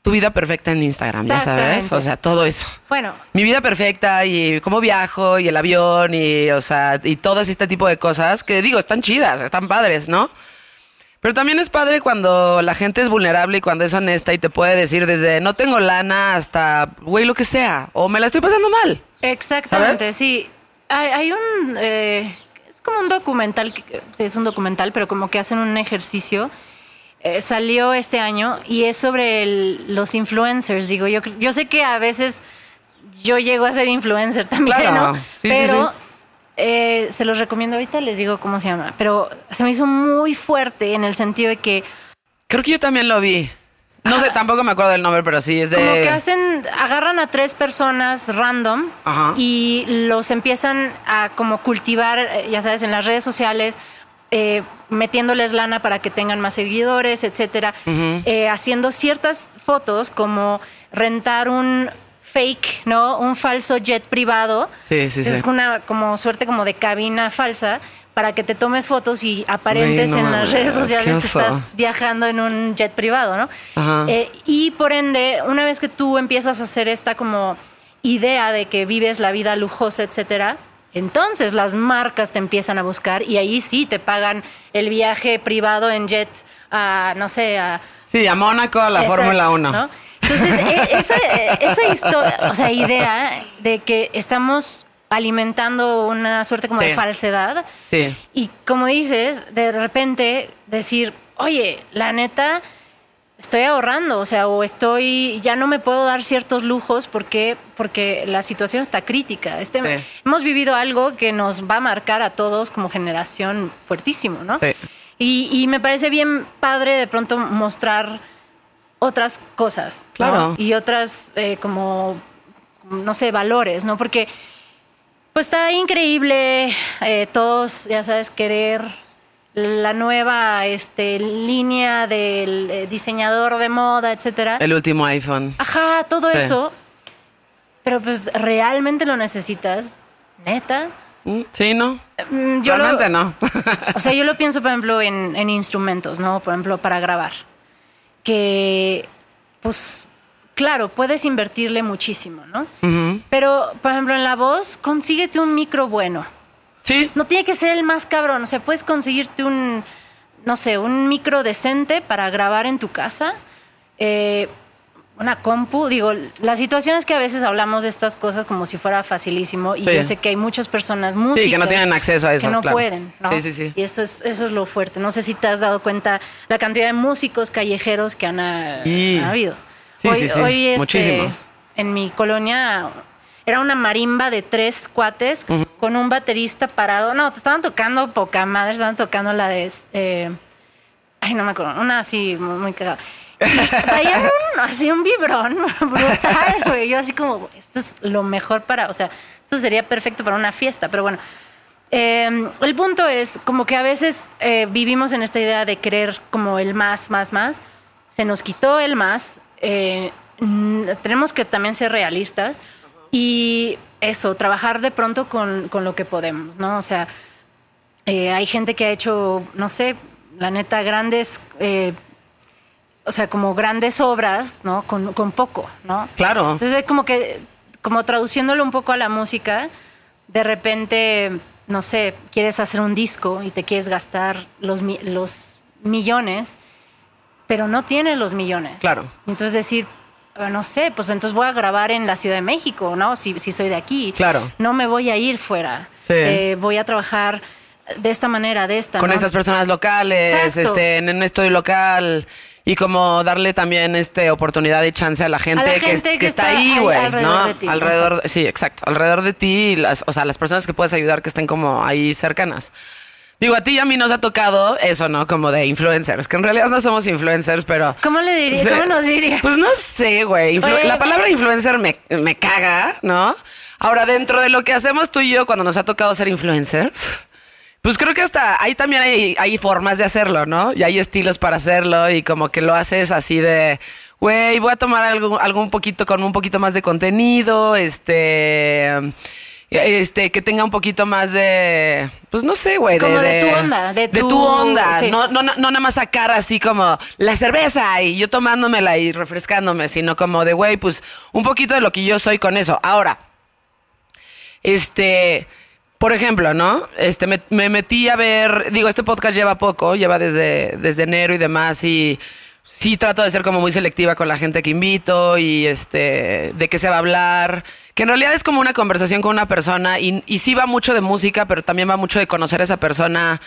tu vida perfecta en Instagram, ya sabes. O sea, todo eso. Bueno, Mi vida perfecta y cómo viajo y el avión y, o sea, y todo este tipo de cosas que digo, están chidas, están padres, ¿no? Pero también es padre cuando la gente es vulnerable y cuando es honesta y te puede decir desde no tengo lana hasta, güey, lo que sea, o me la estoy pasando mal. exactamente, ¿Sabes? sí. Hay, hay un... eh, es como un documental, sí, es un documental, pero como que hacen un ejercicio. Eh, salió este año y es sobre el- los influencers. Digo, yo, yo sé que a veces yo llego a ser influencer también, Claro, ¿no? sí, sí, pero sí. eh, se los recomiendo ahorita, les digo cómo se llama. Pero se me hizo muy fuerte en el sentido de que Creo que yo también lo vi. No sé, tampoco me acuerdo del nombre, pero sí es de... Como que hacen, agarran a tres personas random Ajá. y los empiezan a como cultivar, eh, ya sabes, en las redes sociales, eh, metiéndoles lana para que tengan más seguidores, etcétera, eh, haciendo ciertas fotos como rentar un fake, ¿no? Un falso jet privado. Sí, sí, sí. Es una como suerte como de cabina falsa para que te tomes fotos y aparentes no en las redes sociales que estás viajando en un jet privado, ¿no? Ajá. Eh, y por ende, una vez que tú empiezas a hacer esta como idea de que vives la vida lujosa, etcétera, entonces las marcas te empiezan a buscar y ahí sí te pagan el viaje privado en jet a, no sé, a... Sí, a Mónaco, a la Fórmula 1. ¿no? Entonces, e- esa, esa historia, o sea, idea de que estamos alimentando una suerte como Sí. de falsedad, Sí. y como dices, de repente decir, oye, la neta, estoy ahorrando, o sea, o estoy, ya no me puedo dar ciertos lujos porque, porque la situación está crítica. Este, Sí. Hemos vivido algo que nos va a marcar a todos como generación fuertísimo, ¿no? Sí. Y, y me parece bien padre de pronto mostrar otras cosas. ¿no? Claro. Y otras eh, como, no sé, valores, ¿no? Porque pues está increíble eh, todos, ya sabes, querer la nueva este, línea del eh, diseñador de moda, etcétera. El último iPhone. Ajá, todo Sí. eso. Pero pues realmente lo necesitas, neta. Mm, Sí, ¿no? Mm, yo lo- Realmente no. o sea, yo lo pienso, por ejemplo, en, en instrumentos, ¿no? Por ejemplo, para grabar. Que, pues, claro, puedes invertirle muchísimo, ¿no? Pero, por ejemplo, en la voz, consíguete un micro bueno. Sí, No tiene que ser el más cabrón. O sea, puedes conseguirte un, no sé, un micro decente para grabar en tu casa. Eh, una compu. Digo, la situación es que a veces hablamos de estas cosas como si fuera facilísimo. Y Sí. yo sé que hay muchas personas músicas Sí, que no tienen acceso a eso, Que no claro. pueden, ¿no? Sí, sí, sí. Y eso es, eso es lo fuerte. No sé si te has dado cuenta la cantidad de músicos callejeros que han, Sí. ha habido. Sí, hoy, sí, sí. hoy, este, Muchísimos. en mi colonia era una marimba de tres cuates con un baterista parado. No, te estaban tocando poca madre, estaban tocando la de. eh, ay, no me acuerdo, una así muy, cagada. Traían un, así un vibrón brutal, güey. Yo así como, esto es lo mejor para, o sea, esto sería perfecto para una fiesta, pero bueno. Eh, el punto es como que a veces eh, vivimos en esta idea de querer como el más, más, más. Se nos quitó el más. eh, tenemos que también ser realistas y eso, trabajar de pronto con, con lo que podemos, ¿no? O sea, eh, hay gente que ha hecho, no sé, la neta, grandes, eh, o sea, como grandes obras, ¿no? Con, con poco, ¿no? claro. Entonces, es como que, como traduciéndolo un poco a la música, de repente, no sé, quieres hacer un disco y te quieres gastar los, los millones, pero no tienes los millones. Claro. Entonces decir, "Ah, no sé, pues entonces voy a grabar en la Ciudad de México, ¿no? Si, si soy de aquí. Claro. No me voy a ir fuera. Sí. Eh, voy a trabajar de esta manera, de esta. Con ¿no? estas personas locales, Exacto. este, en un estudio local. Y como darle también este oportunidad y chance a la gente, la que, gente que que está está ahí, güey, alrededor ¿no? de ti, alrededor, sí, exacto, alrededor de ti, y las, o sea, las personas que puedes ayudar que estén como ahí cercanas. Digo, a ti y a mí nos ha tocado eso, ¿no? Como de influencers, que en realidad no somos influencers, pero... ¿Cómo le diría? Sí. ¿Cómo nos diría? Pues no sé, güey. Influ- la palabra influencer me, me caga, ¿no? Ahora, dentro de lo que hacemos tú y yo cuando nos ha tocado ser influencers, pues creo que hasta ahí también hay, hay formas de hacerlo, ¿no? Y hay estilos para hacerlo y como que lo haces así de, güey, voy a tomar algo, algo un poquito con un poquito más de contenido, este... Este, que tenga un poquito más de, pues no sé, güey. Como de tu onda, de tu, tu- onda. sí. No, no, no, no nada más sacar así como la cerveza y yo tomándomela y refrescándome, sino como de, güey, pues un poquito de lo que yo soy con eso. Ahora, este, por ejemplo, ¿no? Este, me, me metí a ver, digo, este podcast lleva poco, lleva desde, desde enero y demás y sí trato de ser como muy selectiva con la gente que invito y este, de qué se va a hablar, que en realidad es como una conversación con una persona y, sí va mucho de música, pero también va mucho de conocer a esa persona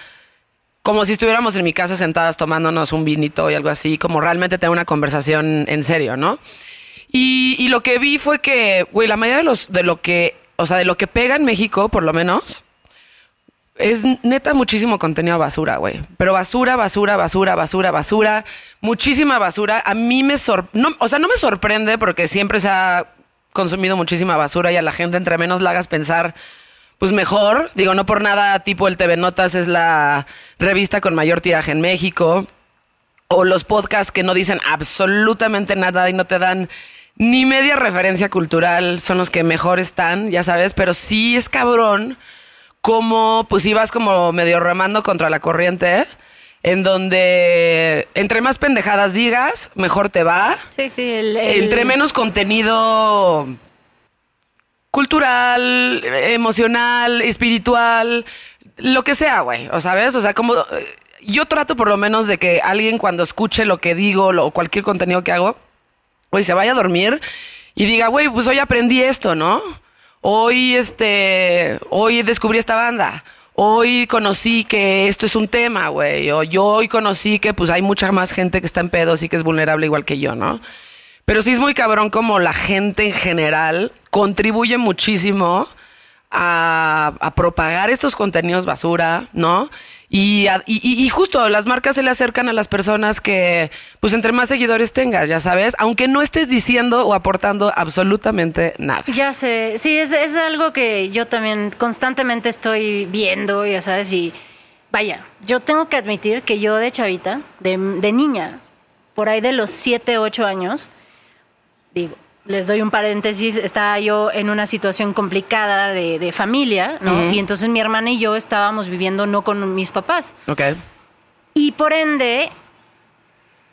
como si estuviéramos en mi casa sentadas tomándonos un vinito y algo así, como realmente tener una conversación en serio, ¿no? Y, y lo que vi fue que, güey, la mayoría de los, de lo que, o sea, de lo que pega en México, por lo menos, es neta muchísimo contenido basura, güey. Pero basura, basura, basura, basura, basura, muchísima basura. A mí me sor, no, o sea, no me sorprende porque siempre se ha consumido muchísima basura y a la gente entre menos la hagas pensar, pues mejor. Digo, no por nada, tipo el TV Notas es la revista con mayor tiraje en México. O los podcasts que no dicen absolutamente nada y no te dan ni media referencia cultural son los que mejor están, ya sabes, pero sí es cabrón como pues ibas como medio remando contra la corriente, en donde entre más pendejadas digas, mejor te va. Sí, sí. El, el- Entre menos contenido cultural, emocional, espiritual, lo que sea, güey. O sabes, o sea, como yo trato por lo menos de que alguien cuando escuche lo que digo lo- o cualquier contenido que hago, güey, se vaya a dormir y diga, güey, pues hoy aprendí esto, ¿no? Hoy, este, hoy descubrí esta banda. Hoy conocí que esto es un tema, güey. O yo hoy conocí que pues hay mucha más gente que está en pedos y que es vulnerable igual que yo, ¿no? Pero sí es muy cabrón como la gente en general contribuye muchísimo a, a propagar estos contenidos basura, ¿no? Y, y- y- justo las marcas se le acercan a las personas que, pues entre más seguidores tengas, ya sabes, aunque no estés diciendo o aportando absolutamente nada. Ya sé, sí, es, es algo que yo también constantemente estoy viendo, ya sabes, y vaya, yo tengo que admitir que yo de chavita, de, de niña, por ahí de los 7, 8 años, digo, les doy un paréntesis, estaba yo en una situación complicada de, de familia, ¿no? Y entonces mi hermana y yo estábamos viviendo no con mis papás. Ok. Y por ende,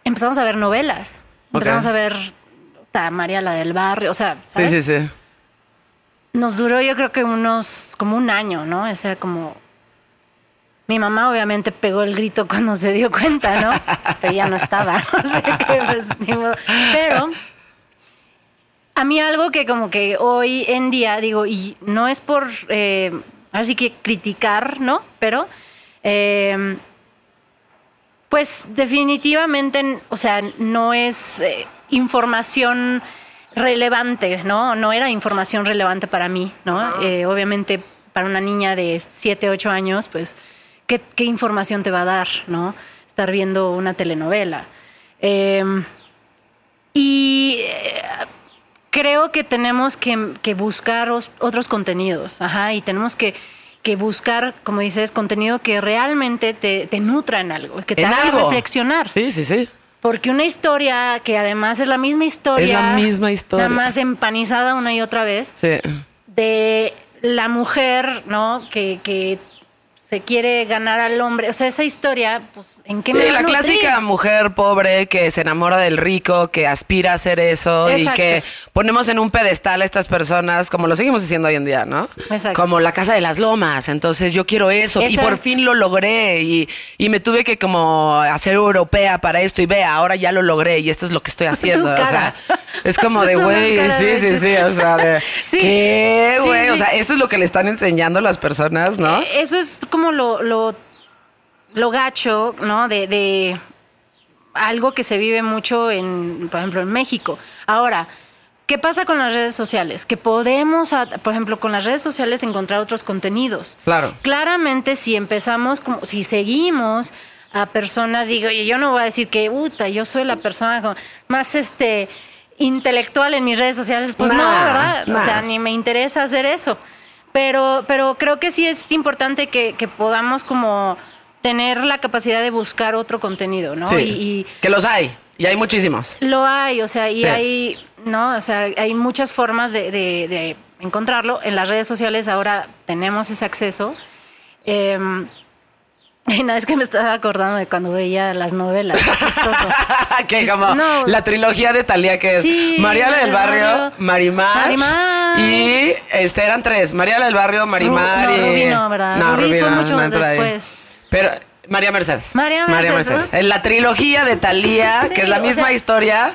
empezamos a ver novelas. Empezamos a ver ta, María la del barrio, o sea, Sí, ¿sabes? sí, sí. Nos duró yo creo que unos, como un año, ¿no? O sea, como... Mi mamá obviamente pegó el grito cuando se dio cuenta, ¿no? Pero ya no estaba. O sea que, pues, ni modo. Pero a mí algo que como que hoy en día digo, y no es por, eh, así que criticar, ¿no? Pero, eh, pues definitivamente, o sea, no es eh, información relevante, ¿no? No era información relevante para mí, ¿no? Eh, obviamente para una niña de 7, 8 años, pues, ¿qué, qué información te va a dar, ¿no? Estar viendo una telenovela. Eh, y eh, creo que tenemos que, que buscar os- otros contenidos, ajá, y tenemos que, que buscar, como dices, contenido que realmente te, te nutra en algo, que te haga algo. reflexionar. Sí, sí, sí. Porque una historia que además es la misma historia. Es la misma historia. Nada más empanizada una y otra vez. Sí. De la mujer, ¿no? Que, que se quiere ganar al hombre. O sea, esa historia, pues, ¿en qué Sí, me la nutrir? clásica mujer pobre que se enamora del rico, que aspira a hacer eso Exacto. y que ponemos en un pedestal a estas personas, como lo seguimos haciendo hoy en día, ¿no? Exacto. Como la casa de las lomas. Entonces yo quiero eso y por fin lo logré y, y me tuve que como hacer europea para esto y vea, ahora ya lo logré y esto es lo que estoy haciendo. O sea, es como de, güey, sí, sí, sí, o sea, de, Sí. ¿qué, Sí, güey? O sí. sea, eso es lo que le están enseñando las personas, ¿no? Eh, Eso es como lo, lo, lo gacho, ¿no? De, de algo que se vive mucho en, por ejemplo, en México. Ahora, ¿qué pasa con las redes sociales? Que podemos, por ejemplo, con las redes sociales encontrar otros contenidos. Claro. Claramente, si empezamos, como, si seguimos a personas, digo, y yo no voy a decir que, puta, yo soy la persona más este intelectual en mis redes sociales, pues no, ¿verdad? nah. O sea, ni me interesa hacer eso. Pero, pero creo que sí es importante que, que podamos como tener la capacidad de buscar otro contenido, ¿no? Sí. Y, y que los hay. Y hay muchísimos. lo hay, o sea, y Sí. hay, ¿no? O sea, hay muchas formas de, de- de encontrarlo. En las redes sociales ahora tenemos ese acceso. Eh, y nada, es que me estaba acordando de cuando veía las novelas. qué chistoso. que como no. la trilogía de Talía que es Sí, Mariala del María Barrio, Barrio, Marimar, Marimar. y este eran tres, Mariala del Barrio, Marimar Ru- no, y Rubí no, ¿verdad? Rubí fue mucho más después. Pero María Mercedes. María Mercedes, ¿no? En la trilogía de Talía, Sí, que es la misma sea- historia,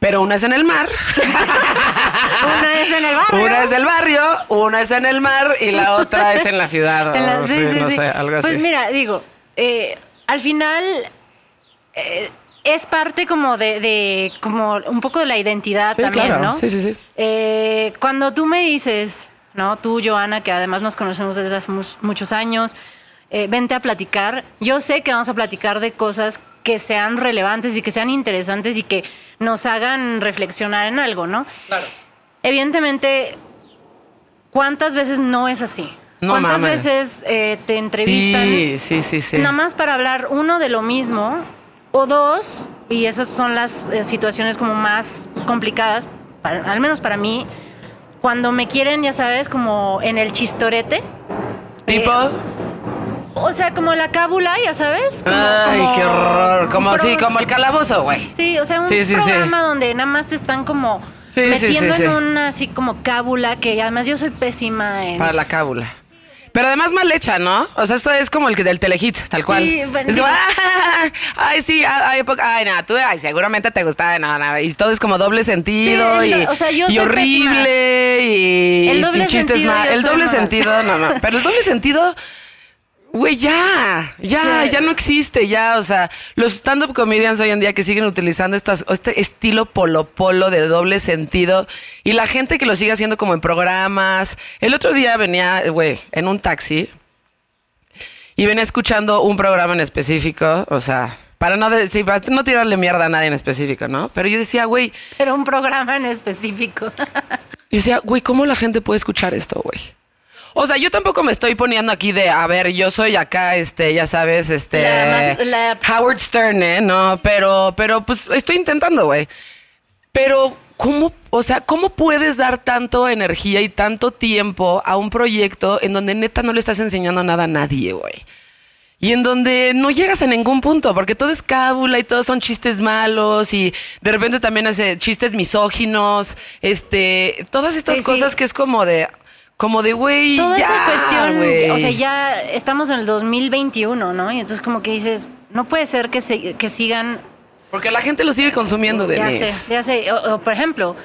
pero una es en el mar. Una es en el barrio. Una es del barrio, una es en el mar y la otra es en la ciudad. En la- sí, sí, sí, no sé, algo así. Pues mira, digo, eh, al final eh, es parte como de, de- como un poco de la identidad también, claro. ¿no? Sí, sí, sí. Eh, cuando tú me dices, ¿no? Tú, Joana, que además nos conocemos desde hace muchos años, eh, vente a platicar. Yo sé que vamos a platicar de cosas que sean relevantes y que sean interesantes y que nos hagan reflexionar en algo, ¿no? Claro. Evidentemente, ¿cuántas veces no es así? No ¿Cuántas mames. veces eh, te entrevistan Sí, sí, sí, sí. nada más para hablar, uno, de lo mismo, o dos, y esas son las eh, situaciones como más complicadas, para- al menos para mí, cuando me quieren, ya sabes, como en el chistorete. Tipo, Eh, O sea, como la cábula, ya sabes. como- ay, como qué horror. Como pro- sí, como el calabozo, güey. Sí, o sea, un Sí, sí, sí. programa donde nada más te están como metiendo en una así como cábula, que además yo soy pésima en... Para la cábula. Pero además mal hecha, ¿no? O sea, esto es como el que del telehit, tal cual. Sí, bueno, es como. "Ah, ay, sí, ay, ay, nada, tú, ay, seguramente te gusta, no, no, y todo es como doble sentido Sí, y, el o sea, yo y soy horrible y, El doble sentido, mal. El doble mal. sentido, no, no, pero el doble sentido, güey, ya, ya, Sí. ya no existe, ya, o sea, los stand-up comedians hoy en día que siguen utilizando estas, este estilo polo polo de doble sentido y la gente que lo sigue haciendo como en programas. El otro día venía, güey, en un taxi y venía escuchando un programa en específico, o sea, para no decir, para no tirarle mierda a nadie en específico, ¿no? Pero yo decía, güey, Pero un programa en específico. y decía, güey, ¿cómo la gente puede escuchar esto, güey? O sea, yo tampoco me estoy poniendo aquí de, a ver, yo soy acá, este, ya sabes, este, La más- la- Howard Stern, ¿eh? No, pero, pero, pues, estoy intentando, güey. Pero, ¿cómo, o sea, cómo puedes dar tanto energía y tanto tiempo a un proyecto en donde neta no le estás enseñando nada a nadie, güey? Y en donde no llegas a ningún punto, porque todo es cábula y todos son chistes malos y de repente también hace chistes misóginos, este, todas estas Sí, sí. cosas que es como de, como de, güey, Toda ya, esa cuestión, o sea, ya estamos en el 2021, ¿no? Y entonces como que dices, no puede ser que, se, que sigan Porque la gente lo sigue consumiendo de Ya sé, ya sé. O, o, por ejemplo,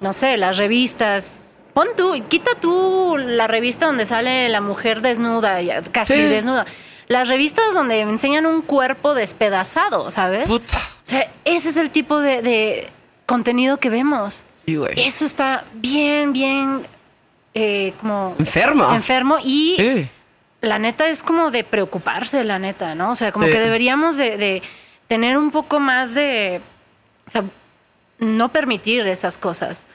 no sé, las revistas. Pon tú, quita tú la revista donde sale la mujer desnuda, casi Sí. desnuda. Las revistas donde enseñan un cuerpo despedazado, ¿sabes? Puta. O sea, ese es el tipo de, de contenido que vemos. Sí, güey. Eso está bien, bien eh, como Enfermo. enfermo y Sí. la neta es como de preocuparse, la neta, ¿no? O sea, como Sí. que deberíamos de, de tener un poco más de, o sea, no permitir esas cosas.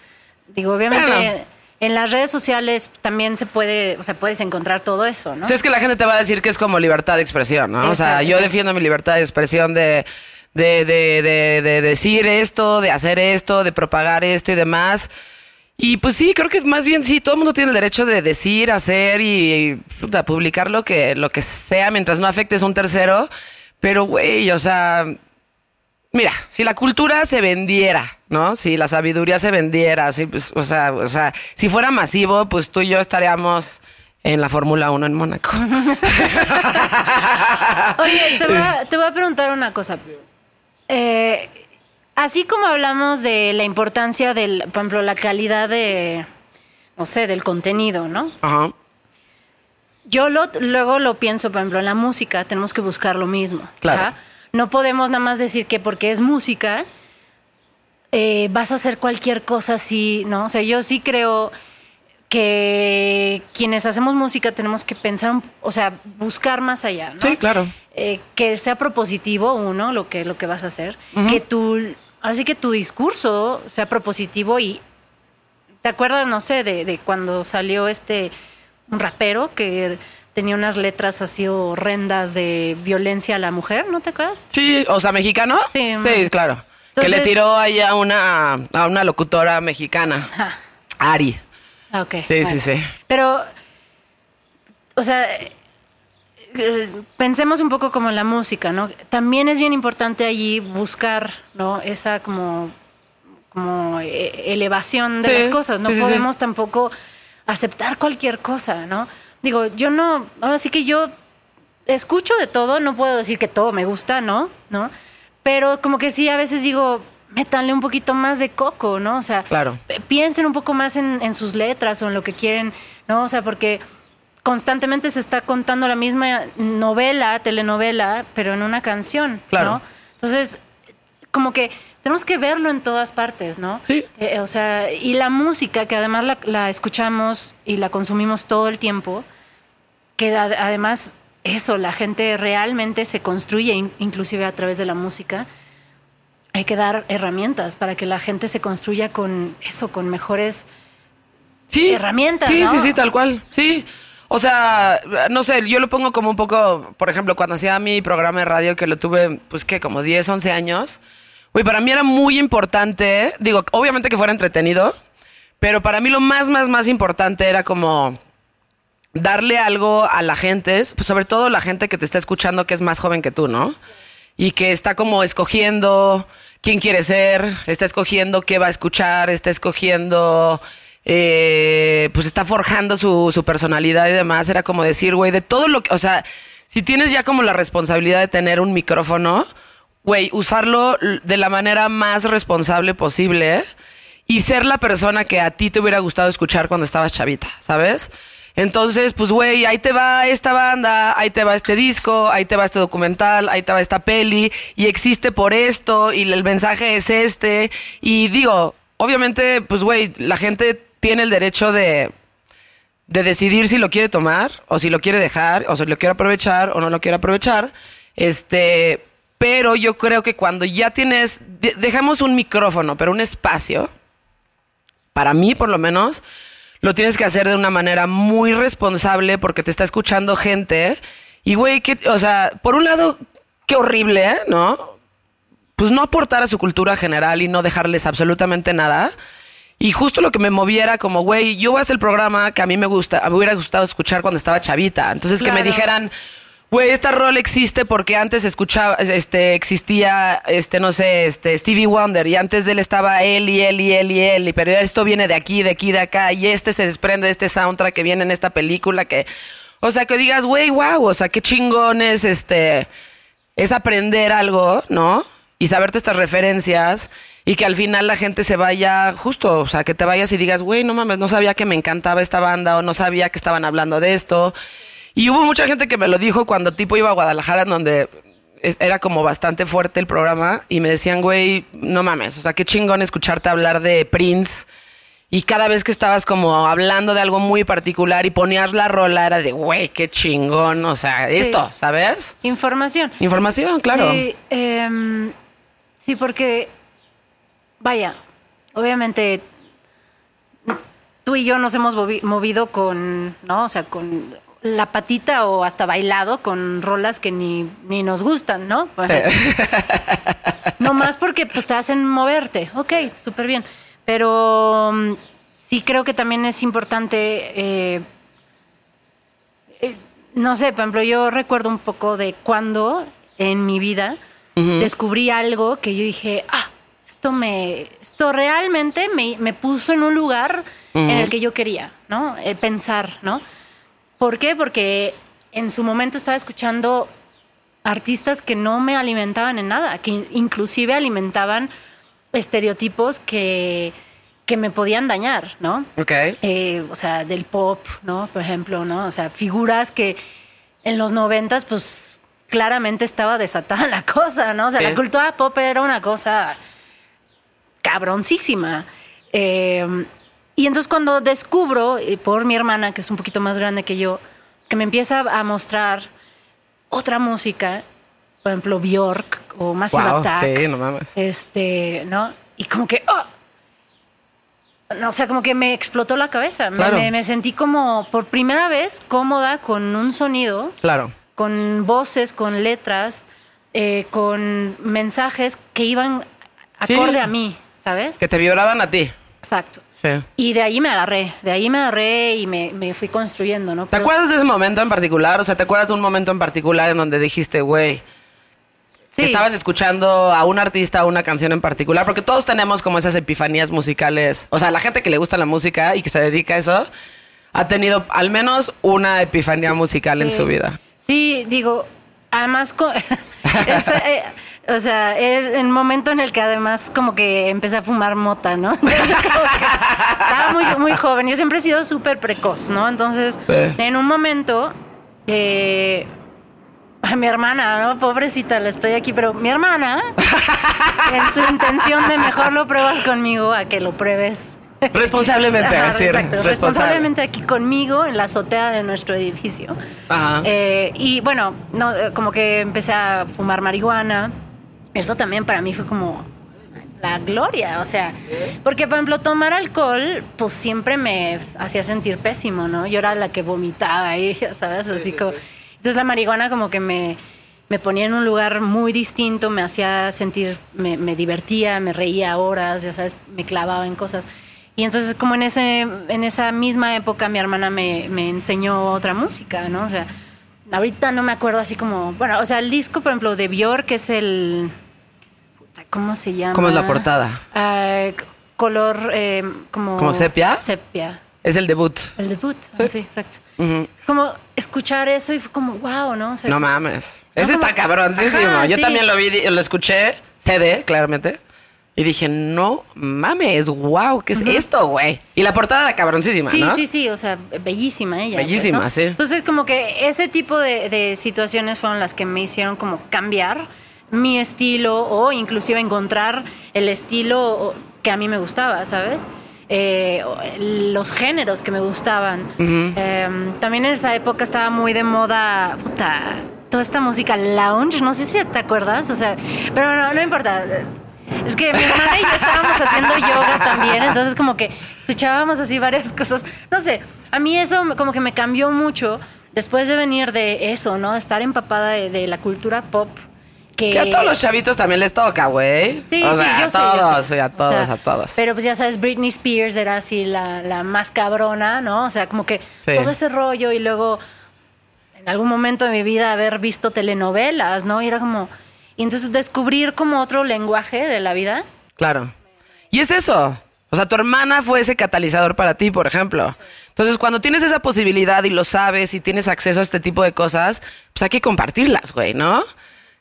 Digo, obviamente Bueno. en las redes sociales también se puede, o sea, puedes encontrar todo eso, ¿no? O sea, es que la gente te va a decir que es como libertad de expresión, ¿no? o sea, yo sí. defiendo mi libertad de expresión de, de, de, de, de decir esto, de hacer esto, de propagar esto y demás. Y pues sí, creo que más bien sí, todo el mundo tiene el derecho de decir, hacer y, publicar lo que, lo que sea mientras no afectes a un tercero. Pero, güey, o sea, mira, si la cultura se vendiera, ¿no? Si la sabiduría se vendiera, si, pues, o, sea, o sea, si fuera masivo, pues tú y yo estaríamos en la Fórmula 1 en Mónaco. Oye, te voy, a, te voy a preguntar una cosa. Eh, así como hablamos de la importancia del, por ejemplo, la calidad de, no sé, del contenido, ¿no? Ajá. Yo lo, luego lo pienso, por ejemplo, en la música tenemos que buscar lo mismo. Claro. ¿ajá? No podemos nada más decir que porque es música eh, vas a hacer cualquier cosa así, ¿no? O sea, yo sí creo que quienes hacemos música tenemos que pensar, o sea, buscar más allá, ¿no? Sí, claro. Eh, que sea propositivo uno lo que lo que vas a hacer, que tu así que tu discurso sea propositivo y te acuerdas no sé de, de cuando salió este un rapero que tenía unas letras así horrendas de violencia a la mujer, ¿no te acuerdas? Sí, o sea, mexicano. Sí, sí claro. que le tiró ahí a una, a una locutora mexicana, Ajá. Ari. Ah, ok. Sí, bueno. sí, sí. Pero, o sea, pensemos un poco como en la música, ¿no? También es bien importante allí buscar, ¿no? Esa como, como eh, elevación de Sí, las cosas. No sí, sí, sí. podemos tampoco aceptar cualquier cosa, ¿no? Digo, yo no, ahora sí que yo escucho de todo, no puedo decir que todo me gusta, ¿no? ¿No? Pero como que sí, a veces digo, métanle un poquito más de coco, ¿no? O sea, Claro. piensen un poco más en, en sus letras o en lo que quieren, ¿no? O sea, porque constantemente se está contando la misma novela, telenovela, pero en una canción, Claro. ¿no? Entonces, como que tenemos que verlo en todas partes, ¿no? Sí. Eh, o sea, y la música, que además la, la escuchamos y la consumimos todo el tiempo, que además eso, la gente realmente se construye in- inclusive a través de la música. Hay que dar herramientas para que la gente se construya con eso, con mejores... Sí. herramientas, Sí, ¿no? sí, sí, tal cual. Sí. O sea, no sé, yo lo pongo como un poco, por ejemplo, cuando hacía mi programa de radio que lo tuve, pues que como 10, 11 años. Güey, para mí era muy importante, digo, obviamente que fuera entretenido, pero para mí lo más, más, más importante era como darle algo a la gente, pues sobre todo la gente que te está escuchando que es más joven que tú, ¿no? Y que está como escogiendo quién quiere ser, está escogiendo qué va a escuchar, está escogiendo, eh, pues está forjando su, su personalidad y demás. Era como decir, güey, de todo lo que, o sea, si tienes ya como la responsabilidad de tener un micrófono, güey, usarlo de la manera más responsable posible y ser la persona que a ti te hubiera gustado escuchar cuando estabas chavita, ¿sabes? Entonces, pues, güey, ahí te va esta banda, ahí te va este disco, ahí te va este documental, ahí te va esta peli, y existe por esto, y el mensaje es este. Y digo, obviamente, pues, güey, la gente tiene el derecho de, de decidir si lo quiere tomar, o si lo quiere dejar, o si lo quiere aprovechar, o no lo quiere aprovechar. Este, pero yo creo que cuando ya tienes, de- dejamos un micrófono, pero un espacio, para mí por lo menos, lo tienes que hacer de una manera muy responsable porque te está escuchando gente. Y, güey, que, o sea, por un lado, qué horrible. ¿no? Pues no aportar a su cultura general y no dejarles absolutamente nada. Y justo lo que me moviera como, güey, yo voy a hacer el programa que a mí me gusta, me hubiera gustado escuchar cuando estaba chavita. Entonces que me dijeran, güey, esta rol existe porque antes escuchaba, este, existía, este, no sé, este, Stevie Wonder y antes de él estaba él y él y él y él, y pero esto viene de aquí, de aquí, de acá y este se desprende de este soundtrack que viene en esta película que, o sea, que digas, güey, wow, o sea, qué chingón es, este, es aprender algo, ¿no? Y saberte estas referencias y que al final la gente se vaya justo, o sea, que te vayas y digas, güey, no mames, no sabía que me encantaba esta banda o no sabía que estaban hablando de esto. Y hubo mucha gente que me lo dijo cuando tipo iba a Guadalajara, en donde era como bastante fuerte el programa y me decían, güey, no mames, o sea, qué chingón escucharte hablar de Prince. Y cada vez que estabas como hablando de algo muy particular y ponías la rola, era de, güey, qué chingón, o sea, Sí. esto, ¿sabes? Información. Información, claro. Sí, em, sí, porque, vaya, obviamente tú y yo nos hemos movi- movido con, ¿no? O sea, con la patita o hasta bailado con rolas que ni, ni nos gustan, ¿no? no más porque pues te hacen moverte. Ok, súper bien. Pero mm, sí creo que también es importante eh, eh, no sé, por ejemplo, yo recuerdo un poco de cuando en mi vida descubrí algo que yo dije, ah, esto me, esto realmente me, me puso en un lugar en el que yo quería, ¿no? Eh, pensar, ¿no? ¿Por qué? Porque en su momento estaba escuchando artistas que no me alimentaban en nada, que in- inclusive alimentaban estereotipos que, que me podían dañar, ¿no? Ok. eh, o sea, del pop, ¿no? Por ejemplo, ¿no? O sea, figuras que en los noventas, pues claramente estaba desatada la cosa, ¿no? O sea, Sí. la cultura pop era una cosa cabroncísima. Eh, y entonces cuando descubro, eh, por mi hermana, que es un poquito más grande que yo, que me empieza a mostrar otra música, por ejemplo, Bjork o Massive Wow, Attack, sí, no mames. este, ¿no? Y como que, ¡oh! No, o sea, como que me explotó la cabeza. Me- Claro. Me, me sentí como por primera vez cómoda con un sonido, Claro. Con voces, con letras, eh, con mensajes que iban Sí. acorde a mí, ¿sabes? Que te vibraban a ti. Exacto. Sí. Y de ahí me agarré, de ahí me agarré y me, me fui construyendo, ¿no? ¿Te acuerdas de ese momento en particular? O sea, ¿te acuerdas de un momento en particular en donde dijiste, güey, Sí. estabas escuchando a un artista o una canción en particular? Porque todos tenemos como esas epifanías musicales. O sea, la gente que le gusta la música y que se dedica a eso ha tenido al menos una epifanía musical en su vida. Sí, digo, además, es, eh, o sea, es el momento en el que además como que empecé a fumar mota, ¿no? Estaba muy, muy joven, yo siempre he sido súper precoz, ¿no? Entonces, Sí. en un momento, eh, a mi hermana, ¿no? Pobrecita, la estoy aquí, pero mi hermana, en su intención de mejor lo pruebas conmigo a que lo pruebes. Responsablemente, Ajá, sí, exacto. responsable. Responsablemente aquí conmigo en la azotea de nuestro edificio. Ajá. Eh, y bueno, no, eh, como que empecé a fumar marihuana. Eso también para mí fue como la gloria, o sea, porque por ejemplo tomar alcohol, pues siempre me hacía sentir pésimo, ¿no? Yo era la que vomitaba ya ¿sabes? Así como... Entonces la marihuana como que me, me ponía en un lugar muy distinto, me hacía sentir, me, me divertía, me reía horas, ya sabes, me clavaba en cosas. Y entonces como en, ese, en esa misma época mi hermana me, me enseñó otra música, ¿no? O sea, ahorita no me acuerdo así como, bueno, o sea, el disco, por ejemplo, de Björk, que es el, ¿cómo se llama? ¿Cómo es la portada? Ah, color eh, como... ¿Como sepia? Sepia. Es el debut. El debut, Sí. sí, exacto. Es como escuchar eso y fue como, wow, ¿no? O sea, No mames. Ese como- está cabroncísimo. Ajá, Yo sí. también lo vi, lo escuché, CD, claramente. Y dije, no mames, wow, ¿qué es esto, güey? Y la portada era cabroncísima, Sí, ¿no? sí, sí, o sea, bellísima ella. pues, Bellísima, ¿no? sí. Entonces, como que ese tipo de, de situaciones fueron las que me hicieron como cambiar mi estilo o inclusive encontrar el estilo que a mí me gustaba, ¿sabes? Eh, los géneros que me gustaban. Eh, también en esa época estaba muy de moda, puta, toda esta música lounge, no sé si te acuerdas, o sea, pero no, no importa. Es que mi hermana y yo estábamos haciendo yoga también, entonces como que escuchábamos así varias cosas. No sé, a mí eso como que me cambió mucho después de venir de eso, ¿no? De estar empapada de, de la cultura pop. Que, Que a todos los chavitos también les toca, güey. Sí, o sí, sea, yo a sé, yo todos, sé. sí, a O todos, sea, a todos. Pero pues ya sabes, Britney Spears era así la, la más cabrona, ¿no? O sea, como que Sí. todo ese rollo y luego en algún momento de mi vida haber visto telenovelas, ¿no? Y era como... Y entonces descubrir como otro lenguaje de la vida. Claro. Y es eso. O sea, tu hermana fue ese catalizador para ti, por ejemplo. Entonces, cuando tienes esa posibilidad y lo sabes y tienes acceso a este tipo de cosas, pues hay que compartirlas, güey, ¿no?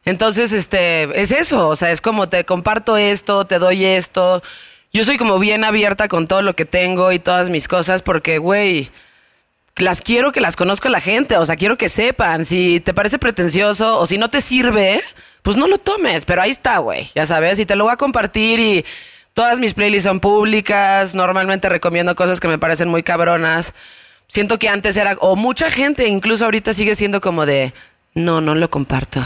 Entonces, este, es eso. O sea, es como te comparto esto, te doy esto. Yo soy como bien abierta con todo lo que tengo y todas mis cosas porque, güey, las quiero que las conozca la gente, o sea, quiero que sepan. Si te parece pretencioso o si no te sirve, pues no lo tomes, pero ahí está, güey, ya sabes, y te lo voy a compartir y todas mis playlists son públicas, normalmente recomiendo cosas que me parecen muy cabronas. Siento que antes era, o mucha gente, incluso ahorita sigue siendo como de, no, no lo comparto.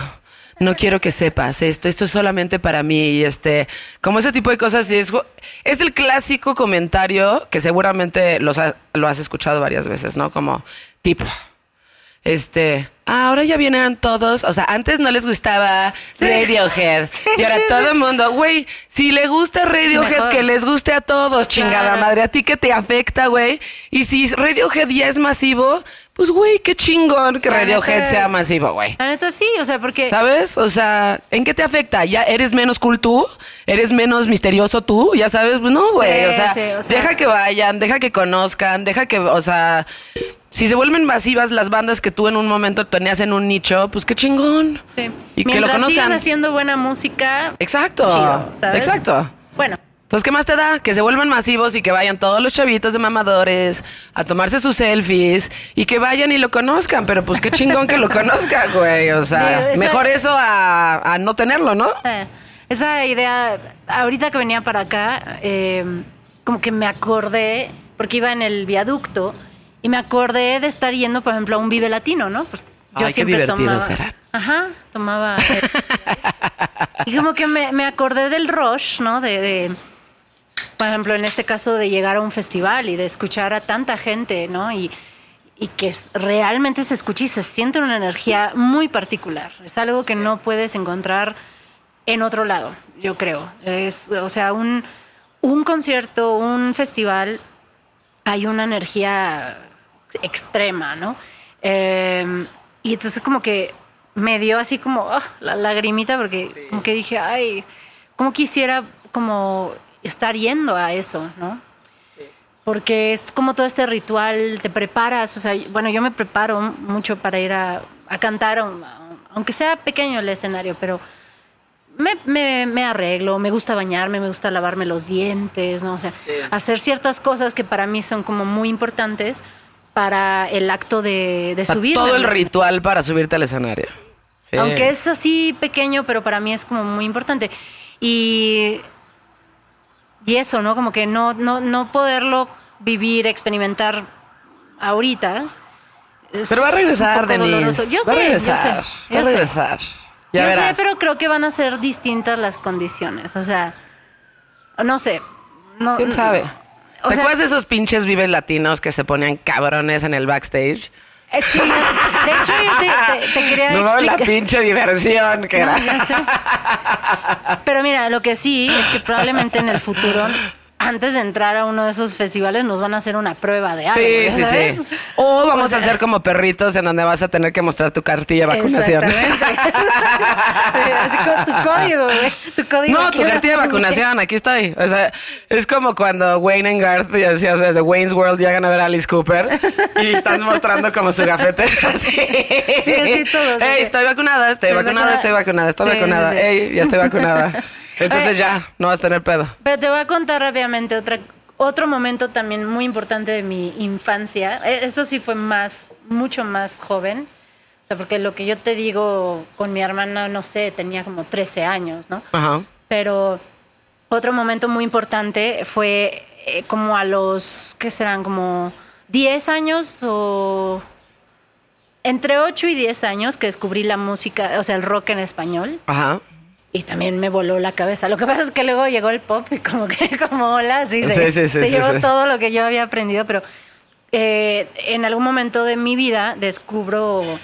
No quiero que sepas esto, esto es solamente para mí y este, como ese tipo de cosas y es, el clásico comentario que seguramente los lo has escuchado varias veces, ¿no? Como tipo, este, ah, ahora ya vienen todos, o sea, antes no les gustaba Radiohead y ahora sí, todo el mundo, güey, si le gusta Radiohead, Mejor. que les guste a todos, chingada Claro. madre, a ti que te afecta, güey. Y si Radiohead ya es masivo, pues güey, qué chingón que La Radiohead neta- sea masivo, güey. La neta sí, o sea, porque... ¿Sabes? O sea, ¿en qué te afecta? ¿Ya eres menos cool tú? ¿Eres menos misterioso tú? Ya sabes, pues no, güey. Sea, o sea- deja que vayan, deja que conozcan, deja que, o sea, si se vuelven masivas las bandas que tú en un momento tenías en un nicho, pues qué chingón. Sí. Y que lo conozcan. sigan haciendo buena música, Exacto. chido, ¿sabes? Exacto. Bueno, Entonces, ¿qué más te da? Que se vuelvan masivos y que vayan todos los chavitos de mamadores a tomarse sus selfies y que vayan y lo conozcan. Pero pues qué chingón que lo conozcan, güey. O sea, Digo, mejor eso a, a no tenerlo, ¿no? Eh, esa idea, ahorita que venía para acá, eh, como que me acordé, porque iba en el viaducto, y me acordé de estar yendo, por ejemplo, a un Vive Latino, ¿no? Pues yo Ay, qué siempre divertido tomaba. será. Ajá, tomaba. eh, y como que me, me acordé del rush, ¿no? De, de, por ejemplo, en este caso, de llegar a un festival y de escuchar a tanta gente, ¿no? Y, y que realmente se escucha y se siente una energía muy particular. Es algo que no puedes encontrar en otro lado, yo creo. Es, o sea, un, un concierto, un festival, hay una energía extrema, ¿no? Eh, y entonces como que me dio así como ah, la lagrimita porque como que dije, ay, como quisiera como estar yendo a eso, ¿no? Porque es como todo este ritual, te preparas, o sea, bueno, yo me preparo mucho para ir a, a cantar, aunque sea pequeño el escenario, pero me, me- me arreglo, me gusta bañarme, me gusta lavarme los dientes, ¿no? O sea, hacer ciertas cosas que para mí son como muy importantes para el acto de, de O sea, subir. todo el ritual para subirte al escenario. Sí. Aunque es así pequeño, pero para mí es como muy importante. Y, y eso, ¿no? Como que no, no, no poderlo vivir, experimentar ahorita. Pero va a regresar, Denise. Yo va sé, a regresar. yo sé. Va a sé. regresar. Ya Yo verás. sé, pero creo que van a ser distintas las condiciones. O sea, no sé. No, ¿Quién sabe? O ¿Te sea- acuerdas de esos pinches vives latinos que se ponían cabrones en el backstage? Eh, sí, de hecho, yo te, te- te quería No, la pinche diversión que No, era. Pero mira, lo que sí es que probablemente en el futuro, antes de entrar a uno de esos festivales, nos van a hacer una prueba de algo. Sí, ¿ya sí, sí. O vamos O sea- a hacer como perritos en donde vas a tener que mostrar tu cartilla de vacunación. Exactamente. Así con tu código, güey. Tu código No, tu cartilla de vacunación, aquí estoy. O sea, es como cuando Wayne and Garth, ya decía, o sea, de Wayne's World llegan a ver a Alice Cooper y están mostrando como su gafete. Así. Sí, así Ey, estoy vacunada, estoy Estoy vacunada, vacunada. estoy vacunada, estoy Sí, vacunada. sí. Ey, ya estoy vacunada. Entonces ya, no vas a tener pedo. Pero te voy a contar rápidamente otra, otro momento también muy importante de mi infancia. Eh, Esto sí fue más, mucho más joven. O sea, porque lo que yo te digo con mi hermana, no sé, tenía como 13 años, ¿no? Ajá. Pero otro momento muy importante fue eh, como a los, ¿qué serán? Como 10 años o entre 8 y 10 años que descubrí la música, o sea, el rock en español. Ajá. Y también me voló la cabeza. Lo que pasa es que luego llegó el pop y como que, como hola, sí, Sí, se, sí, se llevó todo lo que yo había aprendido, pero eh, en algún momento de mi vida descubro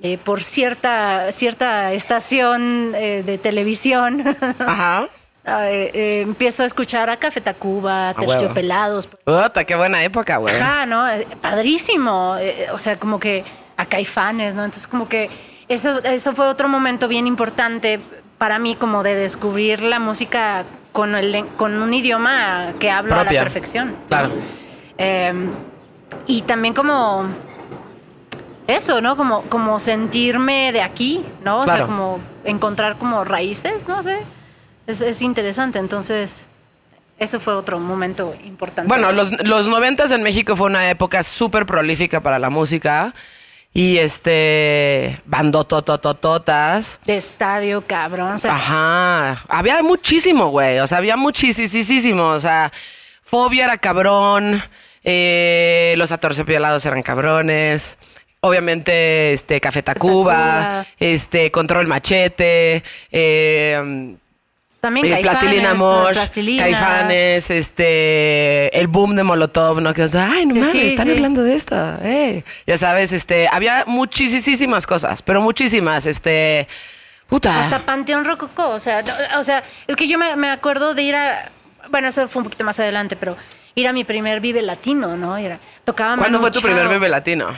eh, por cierta, cierta estación eh, de televisión, Ajá. eh, empiezo a escuchar a Café Tacuba, huevo. Terciopelados. Puta, qué buena época, güey. Ajá, ¿no? Padrísimo. o sea, como que a Caifanes, ¿no? Entonces, como que eso, eso fue otro momento bien importante para mí, como de descubrir la música con, el, con un idioma que hablo a la perfección. Claro. Eh, y también como eso, ¿no? Como, como sentirme de aquí, ¿no? O sea, como encontrar como raíces, no sé. Es, es interesante. Entonces, eso fue otro momento importante. Bueno, los, los 90 en México fue una época súper prolífica para la música. Y este. Bandotototototas. de estadio, cabrón. O sea, Ajá. Había muchísimo, güey. O sea, había muchísimo. O sea, Fobia era cabrón. eh, los atorcepiolados eran cabrones. Obviamente, este, Café Tacuba, Tacuba. este, Control Machete, eh, también Caifanes, Plastilina Mosh, Plastilina. Caifanes, este, el boom de Molotov, ¿no? Que, ay, no Sí, mames, sí, están sí. hablando de esto, eh. Ya sabes, este, había muchísimas cosas, pero muchísimas, este, puta. Hasta Panteón Rococó. O sea, no, o sea, es que yo me, me acuerdo de ir a. Bueno, eso fue un poquito más adelante, pero ir a mi primer Vive Latino, ¿no? Era, tocaba ¿Cuándo Manu fue tu Chao. primer bebé latino?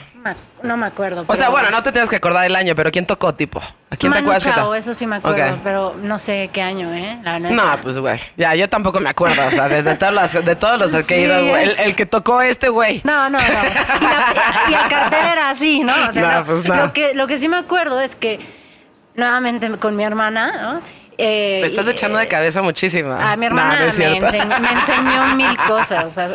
No me- acuerdo. O sea, bueno, no te tienes que acordar del año, pero ¿quién tocó, tipo? ¿A quién te Manu acuerdas que Chao, eso sí me acuerdo, pero no sé qué año, ¿eh? La. No, pues, güey. Ya, yo tampoco me acuerdo. O sea, de, de todos los, de todos los que he ido, güey. El, que tocó este, güey. No, no, no. Y, la- y el cartel era así, ¿no? O sea, No, pues no. Lo, que, lo que sí me acuerdo es que, nuevamente con mi hermana, ¿no? Eh, Me estás y- echando de cabeza muchísimo. A mi hermana no me, enseñó, me enseñó mil cosas. o sea,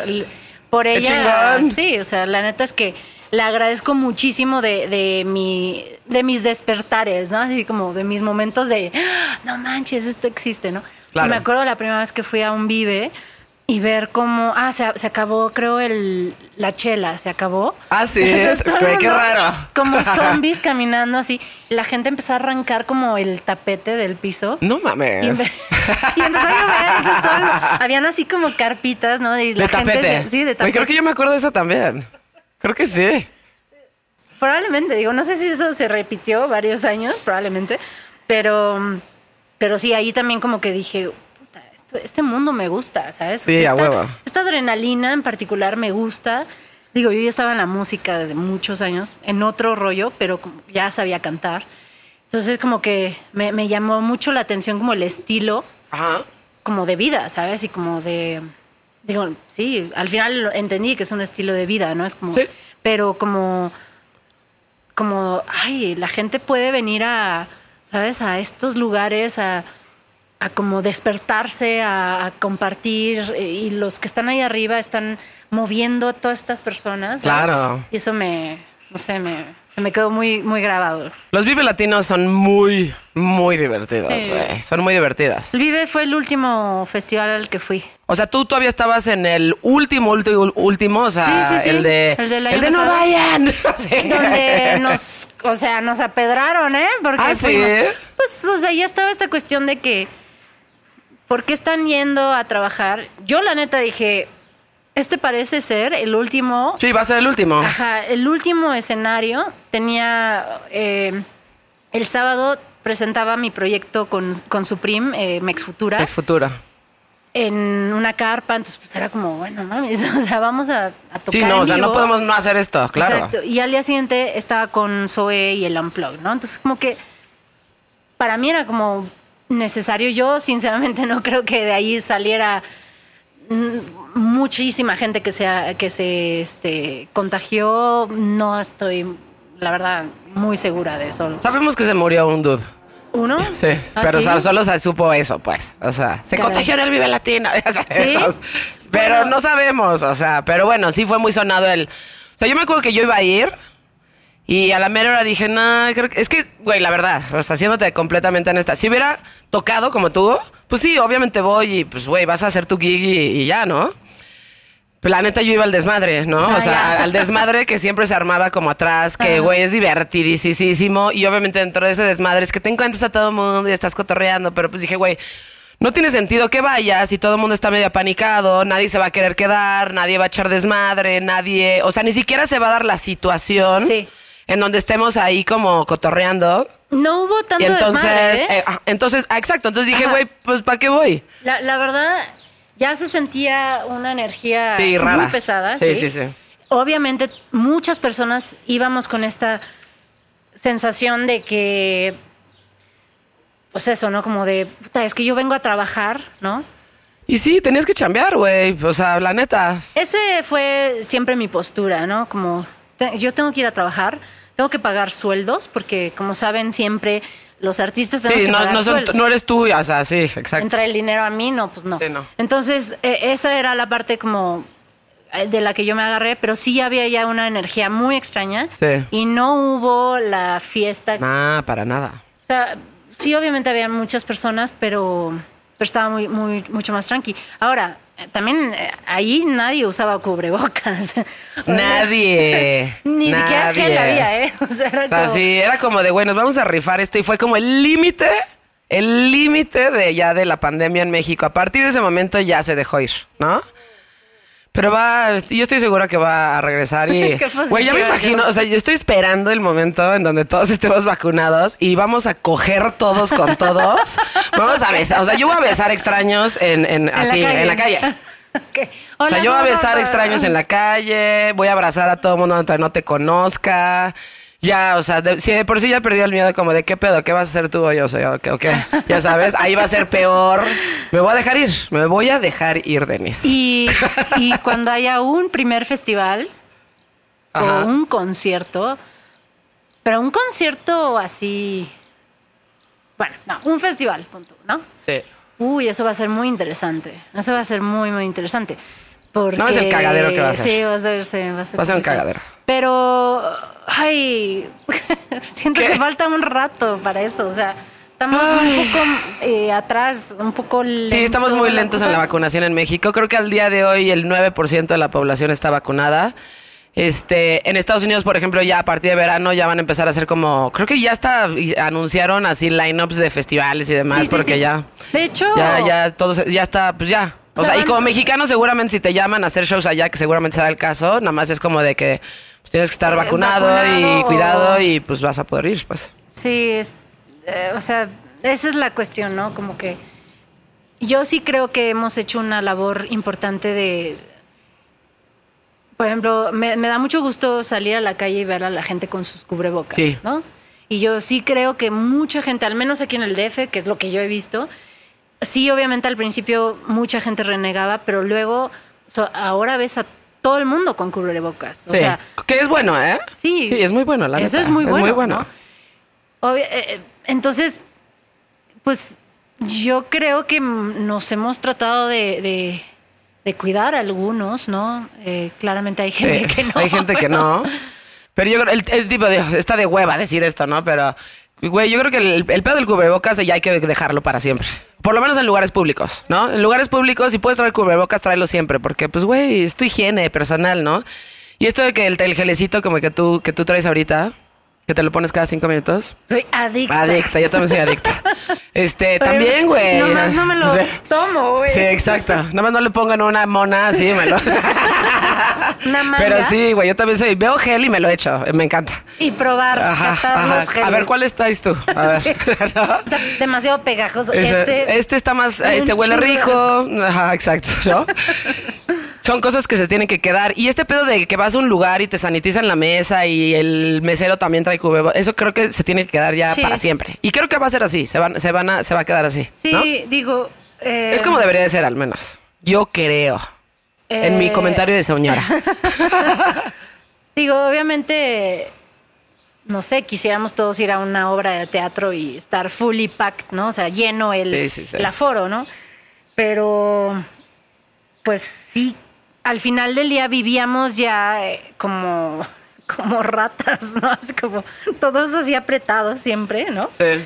por ¡Qué ella, sí, o sea, la neta es que le agradezco muchísimo de, de mi de mis despertares, ¿no? Así como de mis momentos de "Ah, no manches, esto existe, ¿no? Claro. Y me acuerdo la primera vez que fui a un vive y ver cómo ah se, se acabó creo el la chela se acabó Ah, sí, Entonces, todo el güey, qué mundo raro. como zombies caminando así la gente empezó a arrancar como el tapete del piso No mames. y, empe- y empezó a llover, entonces todo habían así como carpitas, ¿no? Y la de gente tapete. sí, de tapete. creo que yo me acuerdo de eso también. Creo que sí. Probablemente, digo, no sé si eso se repitió varios años, probablemente, pero, pero sí, ahí también como que dije, puta, esto- este mundo me gusta, ¿sabes? Sí, a esta, huevo. Esta adrenalina en particular me gusta. Digo, yo ya estaba en la música desde muchos años, en otro rollo, pero ya sabía cantar. Entonces como que me, me llamó mucho la atención como el estilo Ajá. como de vida, ¿sabes? Y como de... Digo, sí, al final entendí que es un estilo de vida, ¿no? Es como... Sí. Pero como... Como, ay, la gente puede venir a, ¿sabes? A estos lugares a, a como despertarse, a, a compartir. eh, Y los que están ahí arriba están moviendo a todas estas personas. ¿sabes? Claro. Y eso me, no sé, me, se me quedó muy, muy grabado. Los Vive Latinos son muy, muy divertidos, Sí. güey. Son muy divertidas. El Vive fue el último festival al que fui. O sea, tú todavía estabas en el último, último, último, o sea, Sí, sí, sí. el de, El del el año de no vayan. Donde nos, o sea, nos apedraron, ¿eh? Porque ¿Ah, sí? fuimos- pues, o sea, ya estaba esta cuestión de que, ¿por qué están yendo a trabajar? Yo la neta dije, este parece ser el último, Sí, va a ser el último. ajá, el último escenario. Tenía, eh, el sábado presentaba mi proyecto con, con Supreme, eh, Mex Futura, Ex Futura. En una carpa, entonces pues era como, bueno, mames, o sea, vamos a, a tocar Sí, no, en o sea, no podemos no hacer esto, claro. Exacto. Y al día siguiente estaba con Zoe y el Unplug, ¿no? Entonces, como que para mí era como necesario. Yo, sinceramente, no creo que de ahí saliera mm, muchísima gente que se, que se este, contagió. No estoy, la verdad, muy segura de eso. Sabemos que se murió un dude. ¿Uno? Sí, ¿Ah, pero o sí? sea, solo se supo eso, pues. O sea, se Caray. contagió en el Vive Latino, ya sabemos. ¿Sí? Pero Bueno. no sabemos, o sea, pero bueno, sí fue muy sonado el... O sea, yo me acuerdo que yo iba a ir y a la mera hora dije, no, creo que... Es que, güey, la verdad, o sea, haciéndote completamente honesta, si hubiera tocado como tú, pues sí, obviamente voy y pues, güey, vas a hacer tu gig y, y ya, ¿no? La neta, yo iba al desmadre, ¿no? Ah, o sea, al desmadre que siempre se armaba como atrás, que, güey, es divertidísimo. Y obviamente dentro de ese desmadre es que te encuentras a todo el mundo y estás cotorreando. Pero pues dije, güey, no tiene sentido que vayas y todo el mundo está medio apanicado, nadie se va a querer quedar, nadie va a echar desmadre, nadie... O sea, ni siquiera se va a dar la situación Sí. en donde estemos ahí como cotorreando. No hubo tanto Y entonces, desmadre, ¿eh? eh, ah, entonces, ah, exacto. Entonces dije, güey, pues ¿para qué voy? La, la verdad, ya se sentía una energía Sí, rara. muy pesada. Sí, Sí, sí, sí. Obviamente, muchas personas íbamos con esta sensación de que, pues eso, ¿no? Como de, puta, es que yo vengo a trabajar, ¿no? Y sí, tenías que chambear, güey. O sea, la neta. Ese fue siempre mi postura, ¿no? Como te- yo tengo que ir a trabajar, tengo que pagar sueldos, porque como saben siempre los artistas tenemos Sí, que no, pagar no, son- no eres tú, o sea, sí, exacto. Entra el dinero a mí, no, pues no. Sí, no. Entonces, eh, esa era la parte como eh, de la que yo me agarré, pero sí había ya una energía muy extraña Sí. y no hubo la fiesta. Nah, para nada. O sea, sí, obviamente había muchas personas, pero, pero estaba muy, muy, mucho más tranqui. Ahora, también eh, ahí nadie usaba cubrebocas. O sea, Nadie. Ni siquiera gel había, ¿eh? O sea, era O sea, como- sí, era como de, nos vamos a rifar esto y fue como el límite, el límite de ya de la pandemia en México. A partir de ese momento ya se dejó ir, ¿no? Pero va, yo estoy segura que va a regresar y, güey, ya me imagino, ¿no? o sea, yo estoy esperando el momento en donde todos estemos vacunados y vamos a coger todos con todos. Vamos a besar, o sea, yo voy a besar extraños en, en, así, en la calle. O sea, yo voy a besar extraños en la calle, voy a abrazar a todo el mundo donde no te conozca. Ya, o sea, de, si de por sí ya perdió el miedo como de qué pedo, qué vas a hacer tú o yo, soy o qué, o qué? Ya sabes, ahí va a ser peor. Me voy a dejar ir, me voy a dejar ir, Denis. Y, y cuando haya un primer festival Ajá. o un concierto, pero un concierto así, bueno, no, un festival, punto, ¿no? Sí. Uy, eso va a ser muy interesante. Eso va a ser muy, muy interesante. Porque, No, es el cagadero que va a ser. Sí, va a ser, sí, va a ser. Va a ser un cagadero. Pero, ay, siento ¿Qué? que falta un rato para eso. O sea, estamos Ay. un poco eh, atrás, un poco lento. Sí, estamos muy lentos en la vacunación en México. Creo que al día de hoy el 9% de la población está vacunada. Este, en Estados Unidos, por ejemplo, ya a partir de verano ya van a empezar a hacer como, creo que ya está, anunciaron así lineups de festivales y demás, Sí, sí, porque sí. ya, De hecho, ya, ya, todo, ya está, pues ya. O, sea, y como mexicano seguramente si te llaman a hacer shows allá, que seguramente será el caso, nada más es como de que pues, tienes que estar Eh, vacunado, y cuidado o- y pues vas a poder ir, pues. Sí, es, eh, o sea, esa es la cuestión, ¿no? Como que yo sí creo que hemos hecho una labor importante de, por ejemplo, me, me da mucho gusto salir a la calle y ver a la gente con sus cubrebocas, Sí. ¿no? Y yo sí creo que mucha gente, al menos aquí en el DF, que es lo que yo he visto, sí, obviamente al principio mucha gente renegaba, pero luego so- ahora ves a todo el mundo con cubrebocas. O Sí. sea, que es bueno, ¿eh? Sí. Sí, es muy bueno, la Eso neta. es muy bueno. muy bueno. eh, eh, entonces, pues yo creo que nos hemos tratado de, de- de cuidar a algunos, ¿no? Eh, claramente hay gente Sí, que no. Hay gente que no. Pero yo creo, el, el tipo de, está de hueva decir esto, ¿no? Pero, güey, yo creo que el, el pedo del cubrebocas ya hay que dejarlo para siempre. Por lo menos en lugares públicos, ¿no? En lugares públicos, si puedes traer cubrebocas, tráelo siempre. Porque, pues, güey, es tu higiene personal, ¿no? Y esto de que el, el gelecito como que tú, que tú traes ahorita, que te lo pones cada cinco minutos. Soy adicta. Adicta, yo también soy adicta. Este, también, güey. Nomás no me lo tomo, güey. Sí, exacto. Nada más no le pongan una mona así, me lo... Una. Pero sí, güey, yo también soy. Veo gel y me lo echo. Me encanta. Y probar, Ajá, ajá. los. A ver, ¿cuál estáis tú? A ver. ¿No? Está demasiado pegajoso. Este, este, está más, este huele de- rico. Ajá, exacto, ¿no? Son cosas que se tienen que quedar. Y este pedo de que vas a un lugar y te sanitizan la mesa y el mesero también trae cubrebocas, eso creo que se tiene que quedar ya Sí. para siempre. Y creo que va a ser así, se, van, se, van a, se va a quedar así. Sí, ¿no? digo. eh, Es como debería de ser al menos. Yo creo. En mi eh, comentario de señora. Digo, obviamente, no sé, quisiéramos todos ir a una obra de teatro y estar fully packed, ¿no? O sea, lleno el, Sí, sí, sí. el aforo, ¿no? Pero, pues sí, al final del día vivíamos ya eh, como, como ratas, ¿no? Así como todos así apretados siempre, ¿no? Sí.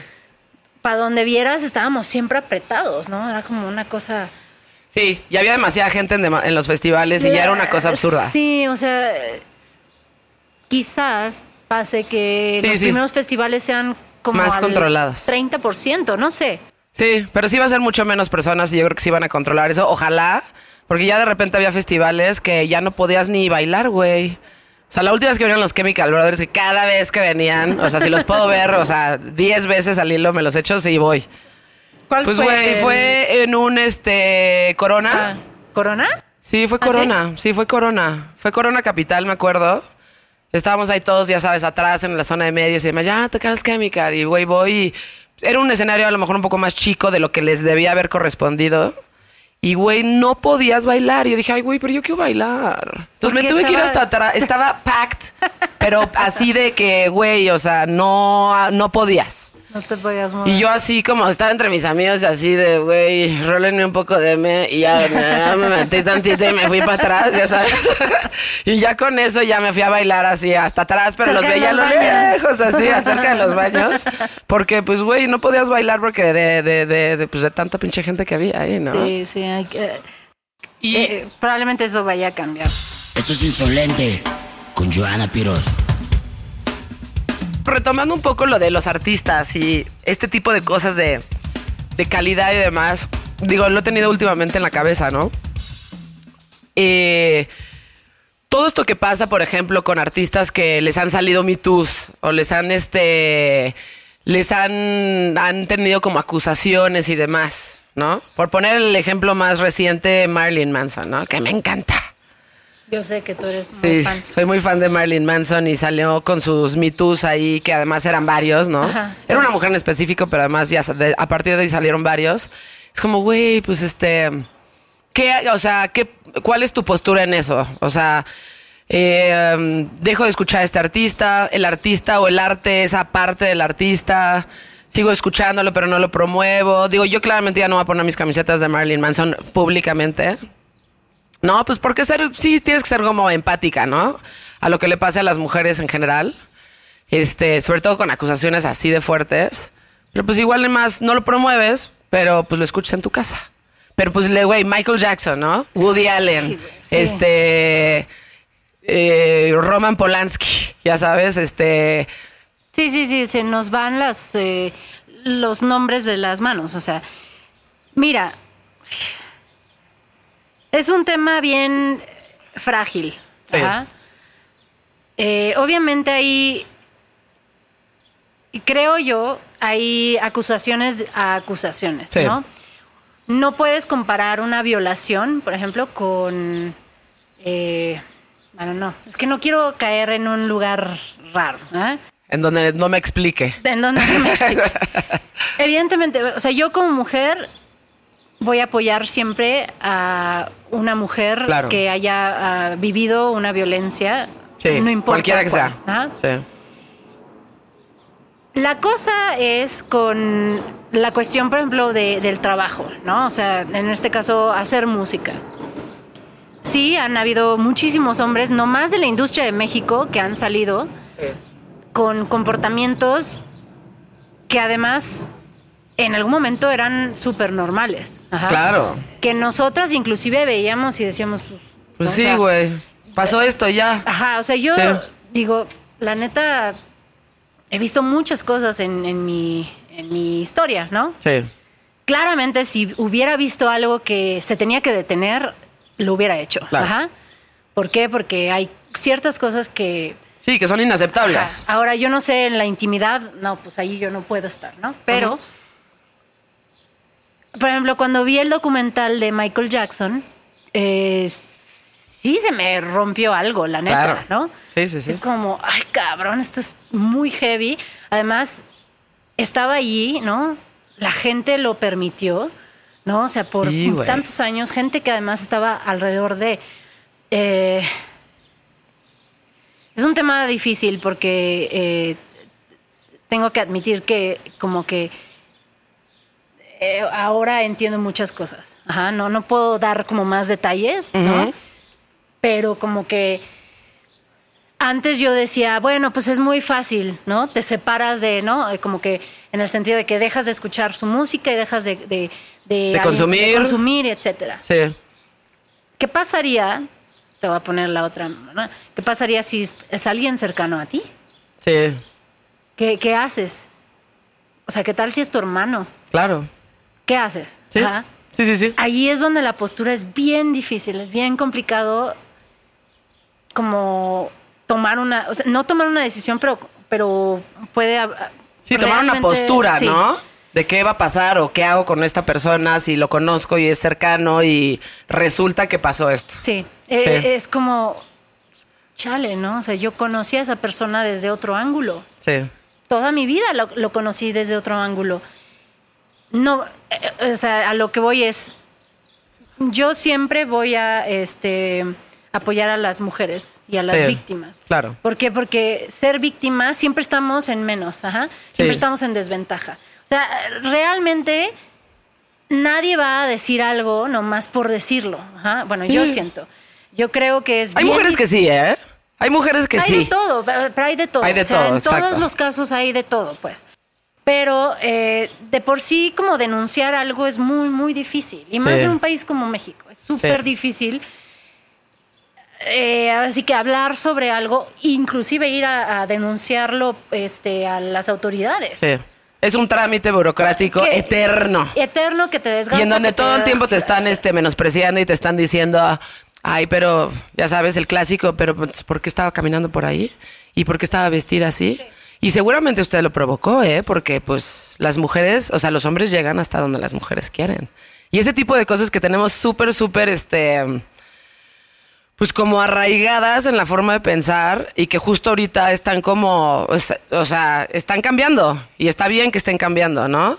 Para donde vieras estábamos siempre apretados, ¿no? Era como una cosa... Sí, y había demasiada gente en, dema- en los festivales y ya era una cosa absurda. Sí, o sea, quizás pase que Sí, los sí. primeros festivales sean como Más al controlados. 30%, no sé. Sí, pero sí va a ser mucho menos personas y yo creo que sí van a controlar eso. Ojalá, porque ya de repente había festivales que ya no podías ni bailar, güey. O sea, la última vez que vinieron los Chemical Brothers, y cada vez que venían, o sea, si los puedo ver, o sea, 10 veces al hilo me los echo, sí voy. ¿Cuál Pues, güey, el- fue en un, este, Corona. Ah, ¿Corona? Sí, fue ¿Ah, Corona. sí? fue Corona. Fue Corona Capital, me acuerdo. Estábamos ahí todos, ya sabes, atrás en la zona de medios y demás. Ya, tocan los Chemical. Y, güey, voy. y- Era un escenario a lo mejor un poco más chico de lo que les debía haber correspondido. Y, güey, no podías bailar. Y yo dije, ay, güey, pero yo quiero bailar. Entonces me tuve que ir hasta atrás. Estaba packed, pero así de que, güey, o sea, no, no podías. No te podías mover. Y yo así como estaba entre mis amigos así de, güey, rólenme un poco de me y ya, me metí tantito y me fui para atrás, ya sabes. y ya con eso ya me fui a bailar así hasta atrás, pero Cerca los veía a los lo baños. lejos, así, acerca de los baños. Porque, pues, güey, no podías bailar porque de, de, de, de, pues, de tanta pinche gente que había ahí, ¿no? Sí, sí. hay que- Y eh, probablemente eso vaya a cambiar. Esto es insolente con Joana Piroz. Retomando un poco lo de los artistas y este tipo de cosas de, de calidad y demás, digo, lo he tenido últimamente en la cabeza, ¿no? Eh, todo esto que pasa, por ejemplo, con artistas que les han salido mitos o les han, este, les han, han tenido como acusaciones y demás, ¿no? Por poner el ejemplo más reciente, Marilyn Manson, ¿no? Que me encanta. Yo sé que tú eres muy Sí, fan. soy muy fan de Marilyn Manson y salió con sus Me Too's ahí, que además eran varios, ¿no? Ajá. Era una mujer en específico, pero además ya a partir de ahí salieron varios. Es como, güey, pues este, ¿qué, o sea, qué, cuál es tu postura en eso? O sea, eh, dejo de escuchar a este artista, el artista o el arte es aparte del artista. Sigo escuchándolo, pero no lo promuevo. Digo, yo claramente ya no voy a poner mis camisetas de Marilyn Manson públicamente. No, pues porque ser, sí tienes que ser como empática, ¿no? A lo que le pasa a las mujeres en general. Este, sobre todo con acusaciones así de fuertes. Pero pues igual más no lo promueves, pero pues lo escuchas en tu casa. Pero pues le, güey, Michael Jackson, ¿no? Woody Allen. sí. Este. eh, Roman Polanski, ya sabes, este. Sí, sí, sí, se nos van las eh, los nombres de las manos. O sea, mira, es un tema bien frágil. Sí. ajá. Eh, obviamente hay, creo yo, hay acusaciones a acusaciones, Sí. ¿no? No puedes comparar una violación, por ejemplo, con... eh, bueno, no, es que no quiero caer en un lugar raro. ¿eh? En donde no me explique. ¿En dónde me explico? Evidentemente, o sea, yo como mujer voy a apoyar siempre a una mujer Claro. que haya ah, vivido una violencia, Sí, no importa cualquiera que cuál, sea. ¿ah? Sí. La cosa es con la cuestión, por ejemplo, de- del trabajo, ¿no? O sea, en este caso, hacer música. Sí, han habido muchísimos hombres, no más de la industria de México, que han salido con comportamientos que además en algún momento eran súper normales. Ajá. Claro. Que nosotras inclusive veíamos y decíamos, pues, Pues sí, sea, güey. Pasó esto ya. Ajá, o sea, yo Sí. digo, la neta, he visto muchas cosas en, en mi, en mi historia, ¿no? Sí. Claramente, si hubiera visto algo que se tenía que detener, lo hubiera hecho. Claro. Ajá. ¿Por qué? Porque hay ciertas cosas que... Sí, que son inaceptables. Ajá. Ahora, yo no sé, en la intimidad, no, pues ahí yo no puedo estar, ¿no? Pero, por ejemplo, cuando vi el documental de Michael Jackson, eh, sí se me rompió algo, la neta, Claro. ¿no? Sí, sí, sí. Así como, ay, cabrón, esto es muy heavy. Además, estaba allí, ¿no? La gente lo permitió, ¿no? O sea, por Sí, tantos años, gente que además estaba alrededor de... eh, es un tema difícil porque eh, tengo que admitir que como que eh, ahora entiendo muchas cosas. Ajá, no, no puedo dar como más detalles, ¿no? Pero como que antes yo decía, bueno, pues es muy fácil, ¿no? Te separas de, ¿no? Eh, Como que en el sentido de que dejas de escuchar su música y dejas de, de, De consumir. de consumir, etcétera. Sí. ¿Qué pasaría? Te voy a poner la otra. ¿no? ¿Qué pasaría si es, es alguien cercano a ti? Sí. ¿Qué, ¿Qué haces? O sea, ¿qué tal si es tu hermano? Claro. ¿Qué haces? Sí. Ajá. Sí, sí, sí. Ahí es donde la postura es bien difícil, es bien complicado como tomar una, o sea, no tomar una decisión, pero, pero puede... Sí, tomar una postura, sí. ¿no? De qué va a pasar o qué hago con esta persona si lo conozco y es cercano y resulta que pasó esto. Sí, eh, Sí. es como, chale, ¿no? O sea, yo conocí a esa persona desde otro ángulo. Sí. Toda mi vida lo, lo conocí desde otro ángulo. No, eh, eh, o sea, a lo que voy es, yo siempre voy a este, apoyar a las mujeres y a las Sí, víctimas. Claro. ¿Por qué? Porque ser víctima siempre estamos en menos, ajá. Siempre Sí. estamos en desventaja. O sea, realmente nadie va a decir algo nomás por decirlo. Ajá. Bueno, yo siento. Yo creo que es Hay bien mujeres que sí, ¿eh? Hay mujeres que hay sí. de todo, pero hay de todo. Hay de o sea, todo, en todos los casos hay de todo, pues. Pero eh, de por sí, como denunciar algo es muy, muy difícil. Y más Sí. en un país como México. Es súper Sí. difícil. Eh, así que hablar sobre algo, inclusive ir a, a denunciarlo este, a las autoridades. Sí. Es un trámite burocrático Que- eterno. Eterno que te desgasta. Y en donde todo el tiempo te están este, menospreciando y te están diciendo, ay, pero ya sabes, el clásico, pero pues, ¿por qué estaba caminando por ahí? ¿Y por qué estaba vestida así? Y seguramente usted lo provocó, ¿eh? Porque pues las mujeres, o sea, los hombres llegan hasta donde las mujeres quieren. Y ese tipo de cosas que tenemos súper, súper, este, pues como arraigadas en la forma de pensar y que justo ahorita están como, o sea- están cambiando y está bien que estén cambiando, ¿no?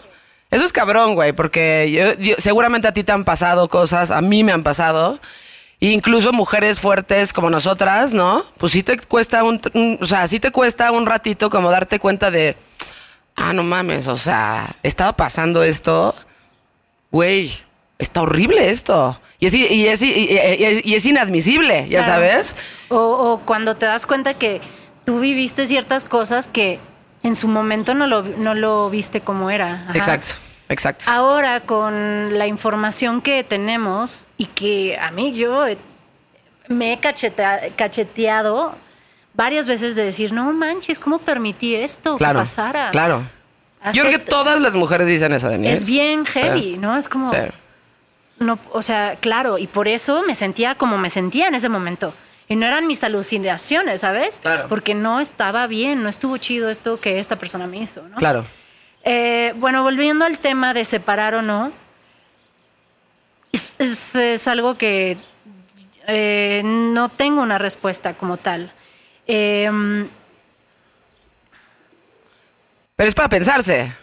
Eso es cabrón, güey, porque yo- seguramente a ti te han pasado cosas, a mí me han pasado, incluso mujeres fuertes como nosotras, ¿no? Pues sí te cuesta un, un- o sea, sí te cuesta un ratito como darte cuenta de, ah, no mames, o sea, estaba pasando esto, güey, está horrible esto. Y es, y es, y- es, y es inadmisible, ya Claro. sabes. O, o cuando te das cuenta que tú viviste ciertas cosas que en su momento no lo, no lo viste como era. Ajá. Exacto, exacto. Ahora con la información que tenemos y que a mí yo eh, me he cacheta- cacheteado varias veces de decir, no manches, ¿cómo permití esto claro, que pasara? claro. Yo creo que todas las mujeres dicen eso de mí. Es bien heavy, Sí. ¿no? Es como... Sí. No, o sea, claro, y por eso me sentía como me sentía en ese momento. Y no eran mis alucinaciones, ¿sabes? Claro. Porque no estaba bien, no estuvo chido esto que esta persona me hizo, ¿no? Claro. Eh, bueno, volviendo al tema de separar o no, es, es- es algo que eh, no tengo una respuesta como tal. Eh, Pero es para pensarse,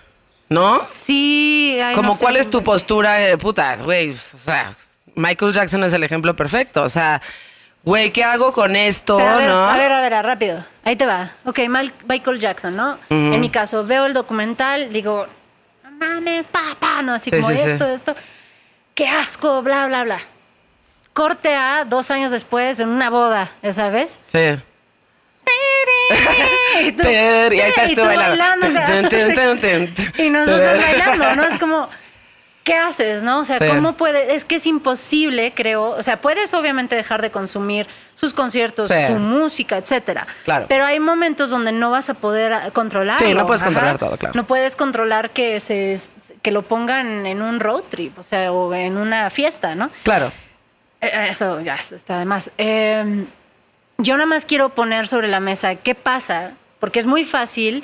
¿no? sí, ay, Como no sé. cuál es tu postura, eh, putas, güey. O sea, Michael Jackson es el ejemplo perfecto. O sea, güey, ¿qué hago con esto, Pero a ver, no? a ver, a ver, rápido. Ahí te va. Ok, Mal- Michael Jackson, ¿no? En mi caso, veo el documental, digo, no mames, papá, ¿no? Así Sí, como sí, sí. esto, esto. Qué asco, bla, bla, bla. Corte a dos años después en una boda, ¿ya sabes? Sí. Y tú- y ahí estás y tú bailando. o sea, Tun, tun, tun, tun, tun. y nosotros bailando, ¿no? Es como, ¿qué haces, no? O sea, Sí. ¿cómo puede? Es que es imposible, creo. O sea, puedes obviamente dejar de consumir sus conciertos, Sí. su música, etcétera. Claro. Pero hay momentos donde no vas a poder ah, controlarlo. Sí, no puedes controlar todo, claro. No puedes controlar que se que lo pongan en un road trip, o sea, o en una fiesta, ¿no? Claro. Eh, Eso ya está de más. Eh, yo nada más quiero poner sobre la mesa qué pasa, porque es muy fácil,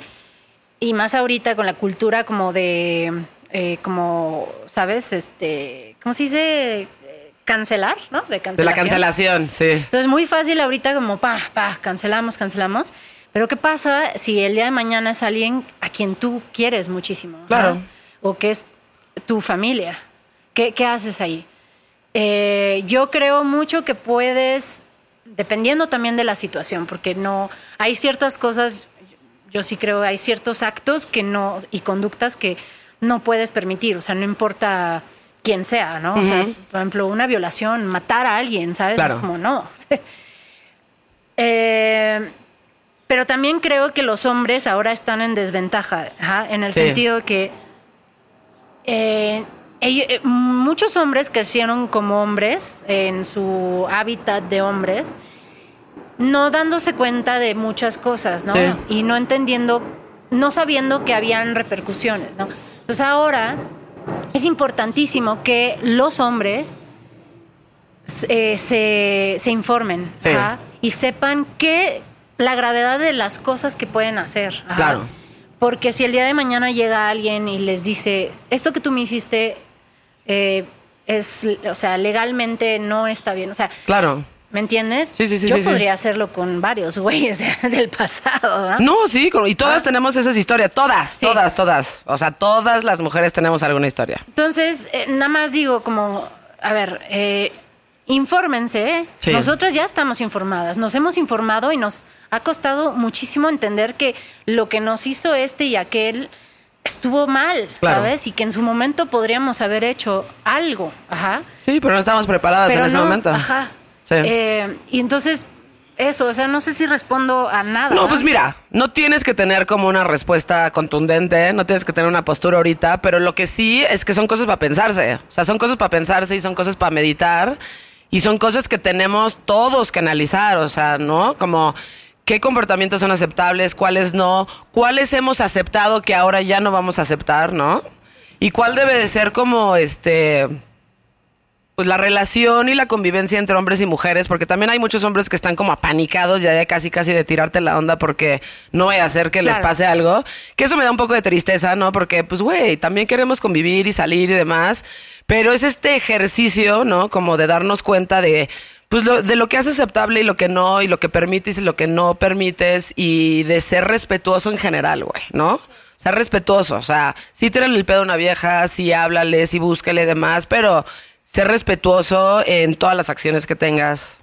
y más ahorita con la cultura como de, eh, como, ¿sabes? Este, ¿cómo se dice? Cancelar, ¿no? De De cancelación. la cancelación, sí. Entonces, muy fácil ahorita como, pa, pa, cancelamos, cancelamos. Pero ¿qué pasa si el día de mañana es alguien a quien tú quieres muchísimo? Claro. O que es tu familia. ¿Qué, qué haces ahí? Eh, yo creo mucho que puedes, dependiendo también de la situación, porque no, hay ciertas cosas, yo sí creo, hay ciertos actos que no, y conductas que no puedes permitir, o sea, no importa quién sea, ¿no? O sea, por ejemplo, una violación, matar a alguien, ¿sabes? Claro. Es como, no. Eh, Pero también creo que los hombres ahora están en desventaja, ajá, en el Sí. sentido que eh, eh, muchos hombres crecieron como hombres en su hábitat de hombres, no dándose cuenta de muchas cosas, ¿no? Sí. Y no entendiendo, no sabiendo que habían repercusiones, ¿no? Entonces ahora es importantísimo que los hombres eh, se, se informen Sí. ajá, y sepan que la gravedad de las cosas que pueden hacer. ajá. Claro. Porque si el día de mañana llega alguien y les dice, esto que tú me hiciste eh, es, o sea, legalmente no está bien. O sea, Claro. ¿Me entiendes? Sí, sí, sí, Yo sí, sí. podría hacerlo con varios güeyes de- del pasado, ¿no? No, sí, y todas Ah. tenemos esas historias, todas, Sí. todas, todas. O sea, todas las mujeres tenemos alguna historia. Entonces, eh, nada más digo como, a ver, eh, infórmense. ¿eh? Sí. Nosotras ya estamos informadas, nos hemos informado y nos ha costado muchísimo entender que lo que nos hizo este y aquel estuvo mal, Claro. ¿sabes? Y que en su momento podríamos haber hecho algo, ajá. Sí, pero no estamos preparadas Pero en ese no, momento. Ajá. Sí. Eh, y entonces, eso, o sea, no sé si respondo a nada. No, pues mira, no tienes que tener como una respuesta contundente, no tienes que tener una postura ahorita, pero lo que sí es que son cosas para pensarse. O sea, son cosas para pensarse y son cosas para meditar y son cosas que tenemos todos que analizar, o sea, ¿no? Como qué comportamientos son aceptables, cuáles no, cuáles hemos aceptado que ahora ya no vamos a aceptar, ¿no? Y cuál debe de ser como este pues la relación y la convivencia entre hombres y mujeres, porque también hay muchos hombres que están como apanicados ya de casi casi de tirarte la onda porque no vaya a hacer que les pase algo, que eso me da un poco de tristeza, ¿no? Porque pues güey, también queremos convivir y salir y demás, pero es este ejercicio, ¿no? Como de darnos cuenta de pues lo, de lo que es aceptable y lo que no, y lo que permites y lo que no permites, y de ser respetuoso en general, güey, ¿no? Ser respetuoso, o sea, sí tírale el pedo a una vieja, sí háblale, sí búscale y demás, pero ser respetuoso en todas las acciones que tengas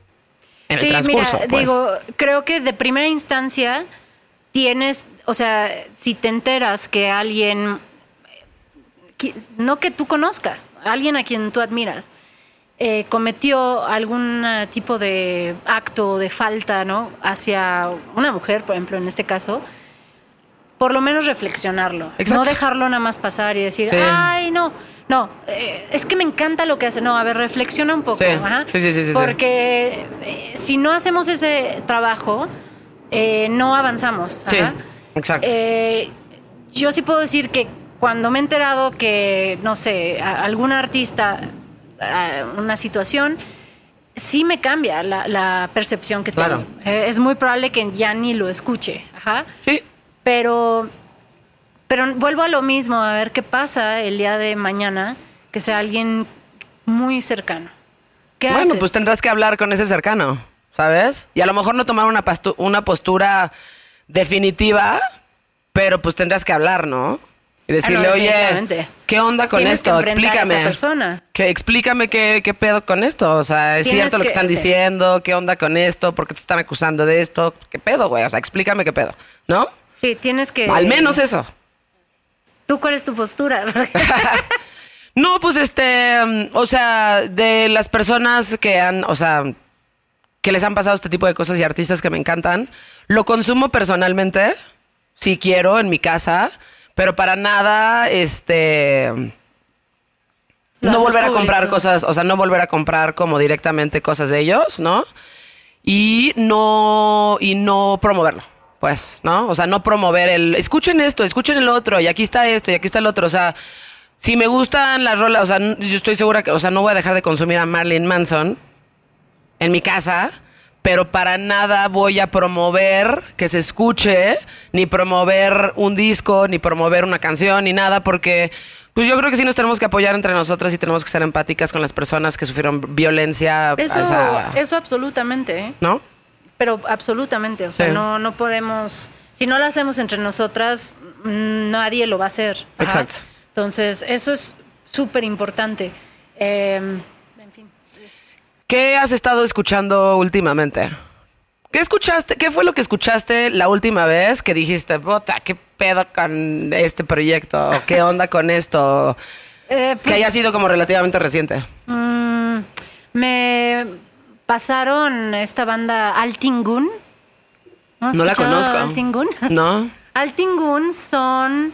en sí, el transcurso. mira, pues. digo, creo que de primera instancia tienes, o sea, si te enteras que alguien, no que tú conozcas, alguien a quien tú admiras, eh, cometió algún tipo de acto de falta, ¿no? Hacia una mujer, por ejemplo, en este caso, por lo menos reflexionarlo. Exacto. No dejarlo nada más pasar y decir, Sí. ay, no, no, eh, es que me encanta lo que hace. No, a ver, reflexiona un poco. Sí. ajá. Sí, sí, sí, sí. Porque eh, si no hacemos ese trabajo, eh, no avanzamos. Sí, ajá. exacto. Yo sí puedo decir que cuando me he enterado que, no sé, algún artista, a- una situación, sí me cambia la, la percepción que Claro. tengo. Es muy probable que ya ni lo escuche. Ajá. sí, Pero, pero vuelvo a lo mismo, a ver qué pasa el día de mañana, que sea alguien muy cercano. ¿Qué bueno, haces? pues tendrás que hablar con ese cercano, ¿sabes? Y a lo mejor no tomar una, una postura definitiva, pero pues tendrás que hablar, ¿no? Y decirle, Ah, no, oye. ¿qué onda con Tienes que esto? enfrentar a esa Explícame. persona. Que explícame qué, qué pedo con esto. O sea, ¿es Tienes cierto lo que que- están diciendo? ¿Qué onda con esto? ¿Por qué te están acusando de esto? ¿Qué pedo, güey? O sea, explícame qué pedo, ¿no? Sí, tienes que... Al menos eso. ¿Tú cuál es tu postura? No, pues este, mm, o sea, de las personas que han, o sea, que les han pasado este tipo de cosas y artistas que me encantan, lo consumo personalmente, si quiero, en mi casa, pero para nada, este, no volver a comprar cosas, o sea, no volver a comprar como directamente cosas de ellos, ¿no? Y no, y no promoverlo, pues, ¿no? O sea, no promover el, escuchen esto, escuchen el otro, y aquí está esto, y aquí está el otro, o sea, si me gustan las rolas, o sea, yo estoy segura que, o sea, no voy a dejar de consumir a Marilyn Manson en mi casa, pero para nada voy a promover que se escuche, ni promover un disco, ni promover una canción, ni nada, porque pues yo creo que sí nos tenemos que apoyar entre nosotras y tenemos que ser empáticas con las personas que sufrieron violencia. Eso, eso absolutamente, ¿eh? ¿No? Pero absolutamente, o sea, Sí. no, no podemos... Si no lo hacemos entre nosotras, nadie lo va a hacer. Ajá. Exacto. Entonces, eso es súper importante. Eh, en fin. ¿Qué has estado escuchando últimamente? ¿Qué escuchaste? ¿Qué fue lo que escuchaste la última vez que dijiste, puta, qué pedo con este proyecto? ¿O ¿Qué onda con esto? Eh, que pues, haya sido como relativamente reciente. mm, me pasaron esta banda Altingun. No la conozco. Altingun? No. Altingun son.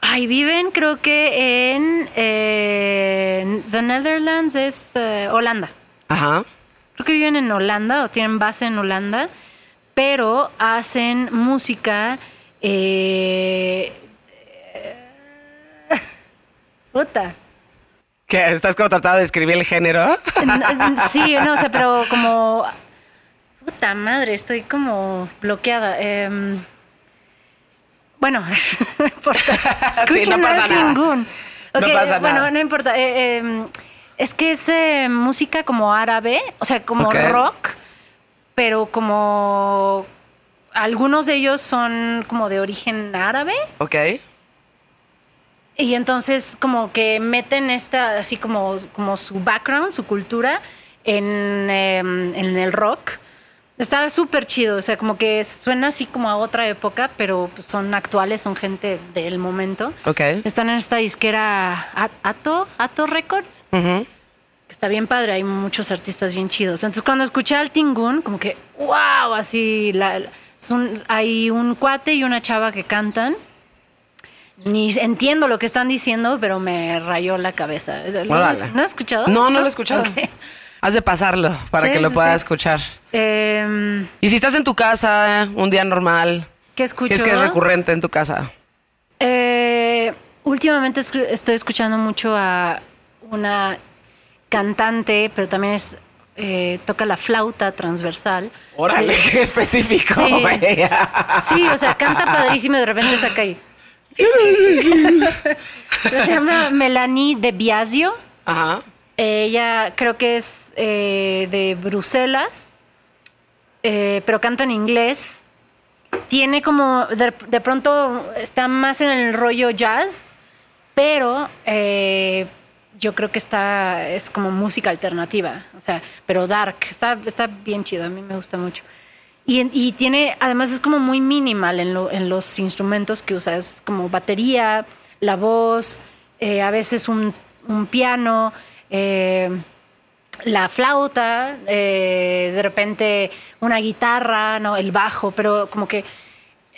Ay, viven creo que en eh, The Netherlands, es eh, Holanda. Ajá. Creo que viven en Holanda o tienen base en Holanda, pero hacen música. Eh, puta. ¿Qué? ¿Estás como tratando de describir el género? Sí, no, o sea, pero como. Puta madre, estoy como bloqueada. Em, bueno, no importa. Sí, no pasa nada. Altingun. No Ok, pasa bueno, nada. no importa. eh, em, es que es eh, música como árabe, o sea, como rock, pero como. Algunos de ellos son como de origen árabe. Ok. Y entonces como que meten esta, así como, como su background, su cultura en, em, en el rock. Está súper chido, o sea, como que suena así como a otra época, pero pues, son actuales, son gente del momento. Ok. Están en esta disquera Ato, Ato Records, Ujú. que está bien padre, hay muchos artistas bien chidos. Entonces cuando escuché al Tingun, como que, wow, así, la, son- hay un cuate y una chava que cantan. Ni entiendo lo que están diciendo, pero me rayó la cabeza. ¿Lo has-. ¿No has escuchado? No, no lo he escuchado. Ok. Has de pasarlo para Sí, que lo pueda sí. escuchar. Em, Y si estás en tu casa, un día normal, ¿Qué escucho? ¿qué es que es recurrente en tu casa? Eh, últimamente estoy escuchando mucho a una cantante, pero también es eh, toca la flauta transversal. Órale, Sí. qué específico. Sí. Sí, o sea, canta padrísimo y de repente saca ahí. Se llama Melanie de Biasio. Ajá. Ella creo que es eh, de Bruselas, eh, pero canta en inglés. Tiene como, de, de pronto está más en el rollo jazz, pero eh, yo creo que está, es como música alternativa, o sea, pero dark. Está, está bien chido, a mí me gusta mucho. Y, en- y tiene, además es como muy minimal en, lo- en los instrumentos que usa, es como batería, la voz, eh, a veces un, un piano, eh, la flauta, eh, de repente una guitarra, no, el bajo, pero como que,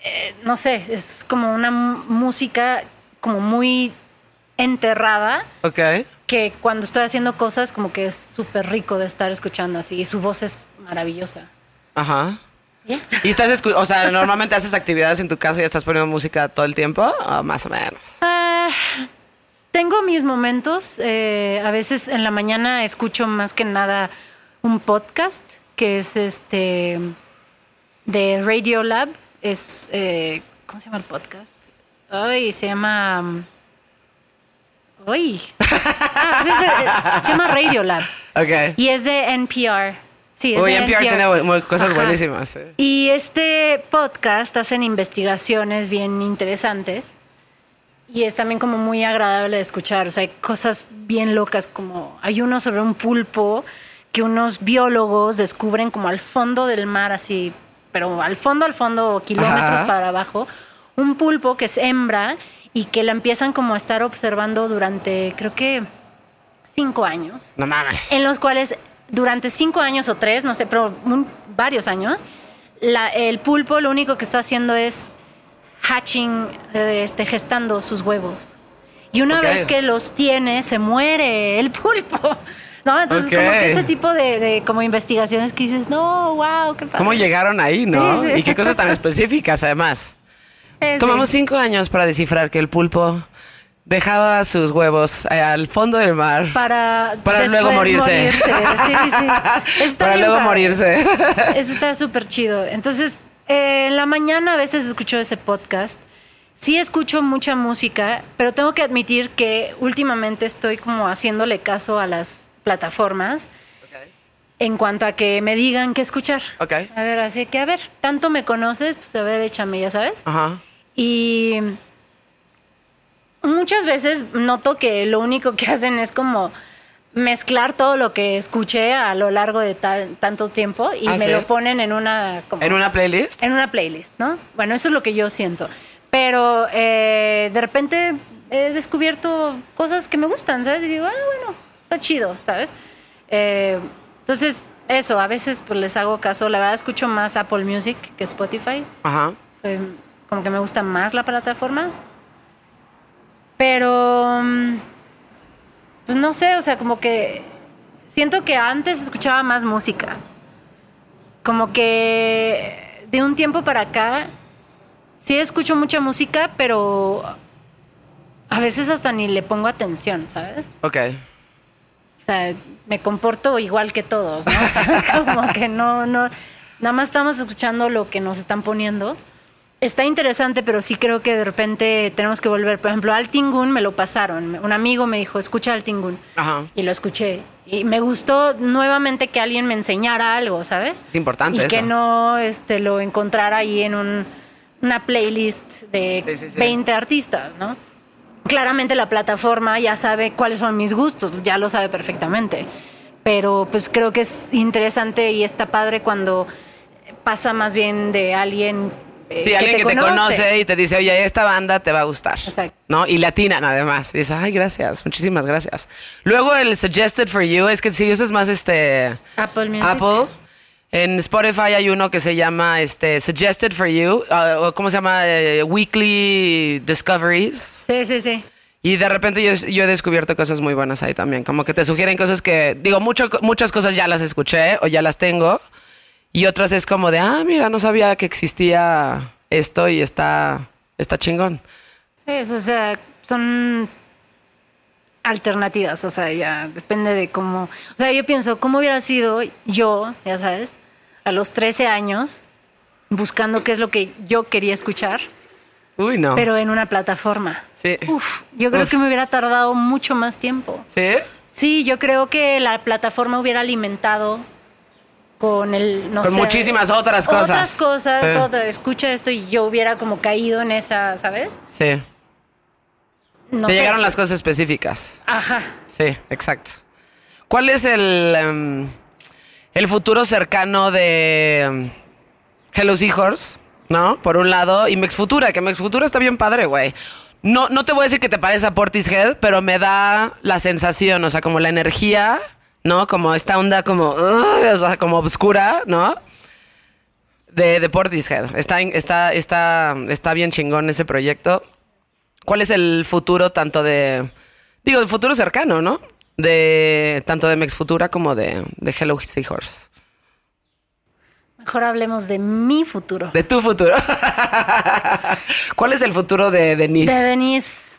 eh, no sé, es como una música como muy enterrada Ok. que cuando estoy haciendo cosas como que es súper rico de estar escuchando así y su voz es maravillosa. Ajá. ¿Y estás, o sea, normalmente haces actividades en tu casa y estás poniendo música todo el tiempo? ¿O más o menos? Ah, tengo mis momentos. eh, a veces en la mañana escucho más que nada un podcast que es este de Radio Lab. Es eh, ¿cómo se llama el podcast? Ay, se llama. Uy. Ah, pues es se llama Radio Lab Ok. y es de NPR. Sí, es de NPR tiene cosas Ajá. buenísimas. eh. Y este podcast hacen investigaciones bien interesantes y es también como muy agradable de escuchar. O sea, hay cosas bien locas como hay uno sobre un pulpo que unos biólogos descubren como al fondo del mar, así, pero al fondo, al fondo, kilómetros Ajá. para abajo, un pulpo que es hembra y que la empiezan como a estar observando durante, creo que, cinco años No mames. en los cuales durante cinco años o tres, no sé, pero un- varios años, la- el pulpo lo único que está haciendo es hatching, este, gestando sus huevos. Y una vez que los tiene, se muere el pulpo. ¿No? Entonces, Ok. como que ese tipo de, de como investigaciones que dices, no, wow, qué padre. ¿Cómo llegaron ahí, no? Sí, sí. Y qué cosas tan específicas, además. Tomamos cinco años para descifrar que el pulpo dejaba sus huevos eh, al fondo del mar para, para luego después morirse. Sí, sí. Para luego padre. morirse. Eso está súper chido. Entonces, eh, en la mañana a veces escucho ese podcast. Sí escucho mucha música, pero tengo que admitir que últimamente estoy como haciéndole caso a las plataformas en cuanto a que me digan qué escuchar. A ver, así que a ver, tanto me conoces, pues a ver, échame, ya sabes. Ajá. Y muchas veces noto que lo único que hacen es como mezclar todo lo que escuché a lo largo de tanto tiempo y Ah, me ¿sí? lo ponen en una como- ¿En una playlist? en una playlist, ¿no? Bueno, eso es lo que yo siento. Pero eh, de repente he descubierto cosas que me gustan, ¿sabes? Y digo, ah, bueno, está chido, ¿sabes? Eh, entonces, eso, a veces pues les hago caso. La verdad escucho más Apple Music que Spotify. Ajá. Soy- como que me gusta más la plataforma. Pero, mm, pues no sé, o sea, como que siento que antes escuchaba más música. Como que de un tiempo para acá, sí escucho mucha música, pero a veces hasta ni le pongo atención, ¿sabes? Ok. O sea, me comporto igual que todos, ¿no? O sea, como que no, no, nada más estamos escuchando lo que nos están poniendo. Está interesante, pero sí creo que de repente tenemos que volver. Por ejemplo, Al Tingun me lo pasaron. Un amigo me dijo, escucha Al Tingun. Ajá. Y lo escuché. Y me gustó nuevamente que alguien me enseñara algo, ¿sabes? Es importante Y eso. que no este, lo encontrara ahí en un- una playlist de Sí, sí, sí. 20 artistas, ¿no? Claramente la plataforma ya sabe cuáles son mis gustos, ya lo sabe perfectamente. Pero pues creo que es interesante y está padre cuando pasa más bien de alguien Sí, alguien que te conoce y te dice, oye, esta banda te va a gustar. Exacto. ¿No? Y latinan además. Y dices, ay, gracias, muchísimas gracias. Luego el Suggested for You es que si usas más este Apple Music. Apple. En Spotify hay uno que se llama este Suggested for You, o ¿cómo se llama? Eh, Weekly Discoveries. Sí, sí, sí. Y de repente yo, yo he descubierto cosas muy buenas ahí también. Como que te sugieren cosas que, digo, mucho, muchas cosas ya las escuché o ya las tengo. Y otras es como de, ah, mira, no sabía que existía esto y está, está chingón. Sí, o sea, son alternativas, o sea, ya depende de cómo... O sea, yo pienso, ¿cómo hubiera sido yo, ya sabes, a los 13 años, buscando qué es lo que yo quería escuchar, Uy, no. pero en una plataforma? Sí. Uf, yo creo Uf. que me hubiera tardado mucho más tiempo. ¿Sí? Sí, yo creo que la plataforma hubiera alimentado con el, no Con sé, muchísimas otras cosas. Otras cosas, Sí. otra, escucha esto y yo hubiera como caído en esa, ¿sabes? Sí. No Te sé, llegaron las cosas específicas. Ajá. Sí, exacto. ¿Cuál es el, em, el futuro cercano de em, Hello Seahorse? ¿No? Por un lado, y Mex Futura, que Mex Futura está bien padre, güey. No, no te voy a decir que te parece a Portishead, pero me da la sensación, o sea, como la energía, ¿no? Como esta onda como, sea, como oscura, ¿no? De, de Portishead. Está, está, está, está bien chingón ese proyecto. ¿Cuál es el futuro tanto de... Digo, el futuro cercano, ¿no? De tanto de Mex Futura como de, de Hello Seahorse. Mejor hablemos de mi futuro. De tu futuro. ¿Cuál es el futuro de Denise? De Denise.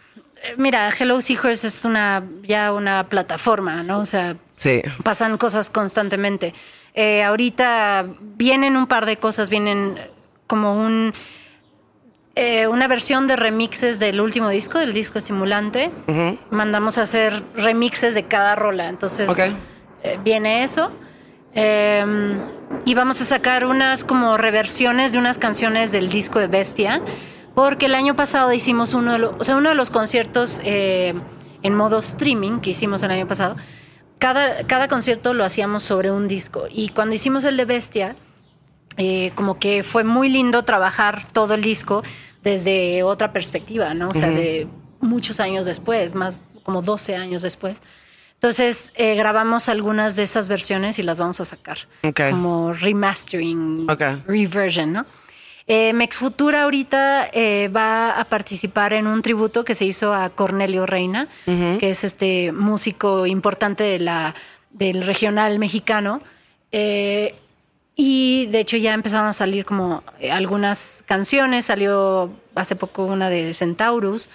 Mira, Hello Seahorse es una ya una plataforma, ¿no? O sea, Sí. pasan cosas constantemente. Eh, ahorita vienen un par de cosas, vienen como un eh, una versión de remixes del último disco, del disco estimulante. Mandamos a hacer remixes de cada rola, entonces eh, viene eso. Eh, y vamos a sacar unas como reversiones de unas canciones del disco de Bestia, porque el año pasado hicimos uno de los, o sea, uno de los conciertos eh, en modo streaming que hicimos el año pasado. Cada, cada concierto lo hacíamos sobre un disco. Y cuando hicimos el de Bestia, eh, como que fue muy lindo trabajar todo el disco desde otra perspectiva, ¿no? O sea, de muchos años después, más como 12 años después. Entonces, eh, grabamos algunas de esas versiones y las vamos a sacar. Ok. Como remastering, reversion, ¿no? Eh, Mex Futura ahorita eh, va a participar en un tributo que se hizo a Cornelio Reina, que es este músico importante de la, del regional mexicano. Eh, y de hecho ya empezaron a salir como eh, algunas canciones, salió hace poco una de Centaurus.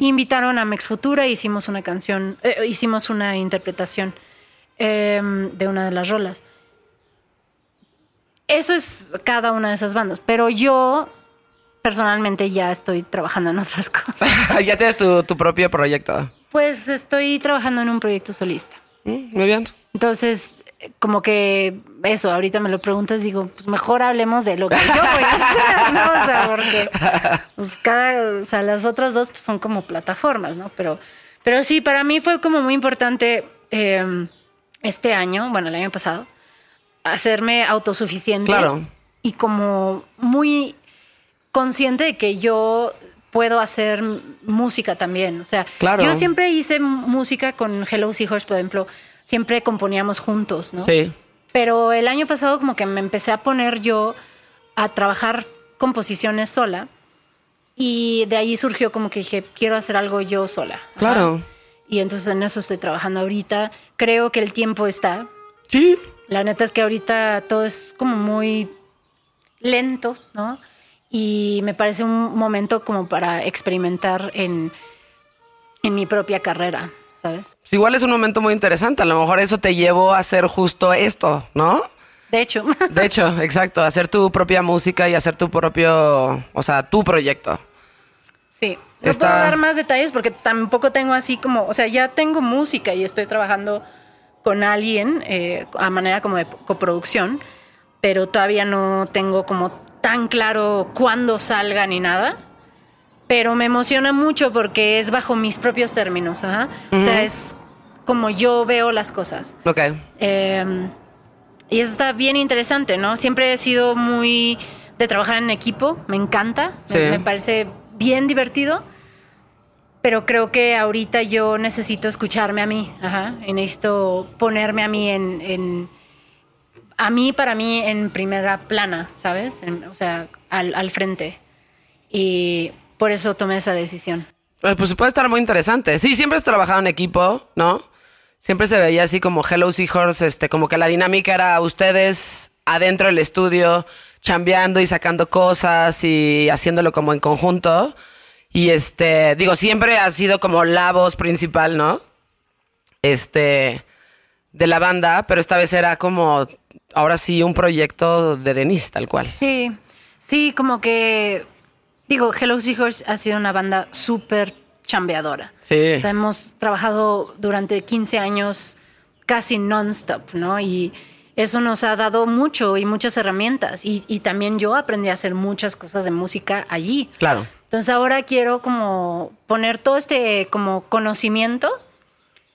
Invitaron a Mex Futura, hicimos una canción, eh, hicimos una interpretación eh, de una de las rolas. Eso es cada una de esas bandas, pero yo personalmente ya estoy trabajando en otras cosas. ya tienes tu, tu propio proyecto. Pues estoy trabajando en un proyecto solista. Mm, Muy bien. Entonces, como que eso, ahorita me lo preguntas, digo, pues mejor hablemos de lo que yo voy a hacer, ¿no? O sea, porque pues cada, o sea, las otras dos pues, son como plataformas, ¿no? Pero, pero sí, para mí fue como muy importante eh, este año, bueno, el año pasado, hacerme autosuficiente. Claro. Y como muy consciente de que yo puedo hacer música también. O sea, Claro. yo siempre hice música con Hello Seahorse, por ejemplo. Siempre componíamos juntos, ¿no? Sí. Pero el año pasado como que me empecé a poner yo a trabajar composiciones sola y de ahí surgió como que dije, quiero hacer algo yo sola. Ajá. Claro. Y entonces en eso estoy trabajando ahorita. Creo que el tiempo está. Sí. La neta es que ahorita todo es como muy lento, ¿no? Y me parece un momento como para experimentar en, en mi propia carrera, ¿sabes? Pues igual es un momento muy interesante. A lo mejor eso te llevó a hacer justo esto, ¿no? De hecho, De hecho, exacto, hacer tu propia música y hacer tu propio, o sea, tu proyecto. sí. No Está- puedo dar más detalles porque tampoco tengo así como, o sea, ya tengo música y estoy trabajando con alguien eh, a manera como de coproducción, pero todavía no tengo como tan claro cuándo salga ni nada. Pero me emociona mucho porque es bajo mis propios términos, ajá. O sea, es como yo veo las cosas. Ok. Eh, y eso está bien interesante, ¿no? Siempre he sido muy de trabajar en equipo, me encanta, me- Sí. me, parece bien divertido, pero creo que ahorita yo necesito escucharme a mí, ajá, y necesito ponerme a mí en, en- a mí, para mí, en primera plana, ¿sabes? O sea, al, al frente. Y por eso tomé esa decisión. Pues, pues puede estar muy interesante. Sí, siempre has trabajado en equipo, ¿no? Siempre se veía así como Hello Seahorse, este, como que la dinámica era ustedes adentro del estudio, chambeando y sacando cosas y haciéndolo como en conjunto. Y este, digo, siempre ha sido como la voz principal, ¿no? Este, de la banda, pero esta vez era como, ahora sí, un proyecto de Denise, tal cual. Sí, sí, como que, digo, Hello Seahorse ha sido una banda súper chambeadora. Sí. O sea, hemos trabajado durante 15 años casi non-stop, ¿no? Y eso nos ha dado mucho y muchas herramientas. Y, y también yo aprendí a hacer muchas cosas de música allí. Claro. Entonces ahora quiero como poner todo este como conocimiento,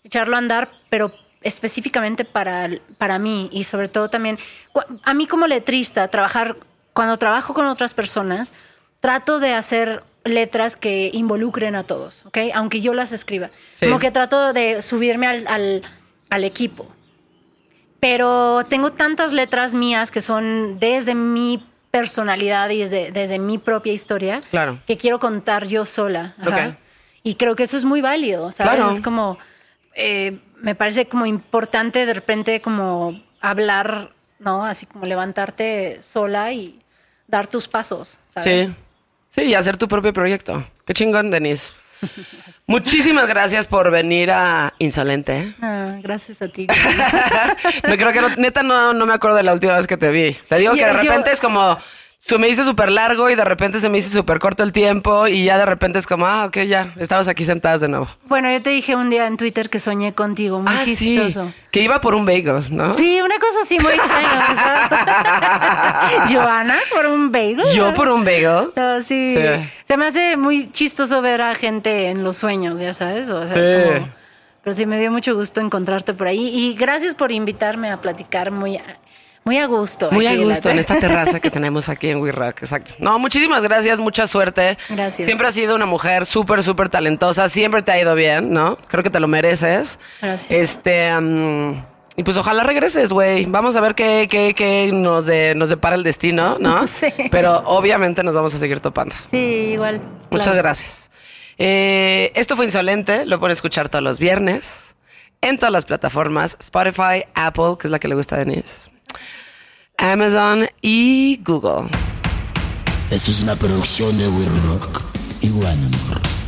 echarlo a andar, pero específicamente para, para mí y sobre todo también, a mí como letrista, trabajar, cuando trabajo con otras personas, trato de hacer letras que involucren a todos, ¿ok? Aunque yo las escriba. Sí. Como que trato de subirme al, al, al equipo. Pero tengo tantas letras mías que son desde mi personalidad y desde, desde mi propia historia Claro. que quiero contar yo sola. Ajá. Y creo que eso es muy válido, ¿sabes? Claro. Es como, eh, me parece como importante de repente como hablar, ¿no? Así como levantarte sola y dar tus pasos, ¿sabes? Sí. Sí, y hacer tu propio proyecto. Qué chingón, Denise. Muchísimas gracias por venir a Insolente. Ah, gracias a ti. no creo que no- neta no, no me acuerdo de la última vez que te vi. Te digo que de yo- repente es como se me hizo súper largo y de repente se me hizo súper corto el tiempo y ya de repente es como, ah, ok, ya, estamos aquí sentadas de nuevo. bueno, yo te dije un día en Twitter que soñé contigo, muy ah, chistoso. sí, que iba por un bagel, ¿no? Sí, una cosa así muy extraña. Joana, por un bagel. Yo por un bagel. No, sí. Sí. Se me hace muy chistoso ver a gente en los sueños, ya sabes. O sea, Sí. como- pero sí me dio mucho gusto encontrarte por ahí. Y gracias por invitarme a platicar muy muy a gusto. Muy a gusto en esta terraza que tenemos aquí en We Rock, exacto. No, muchísimas gracias, mucha suerte. Gracias. Siempre has sido una mujer súper, súper talentosa, siempre te ha ido bien, ¿no? Creo que te lo mereces. Gracias. Este, y pues ojalá regreses, güey. Vamos a ver qué, qué, qué nos, de, nos depara el destino, ¿no? Sí. Pero obviamente nos vamos a seguir topando. Sí, igual. Muchas claro. gracias. Eh, esto fue Insolente, lo pueden escuchar todos los viernes en todas las plataformas, Spotify, Apple, que es la que le gusta a Denise, Amazon y Google. Esto es una producción de We Rock y One More.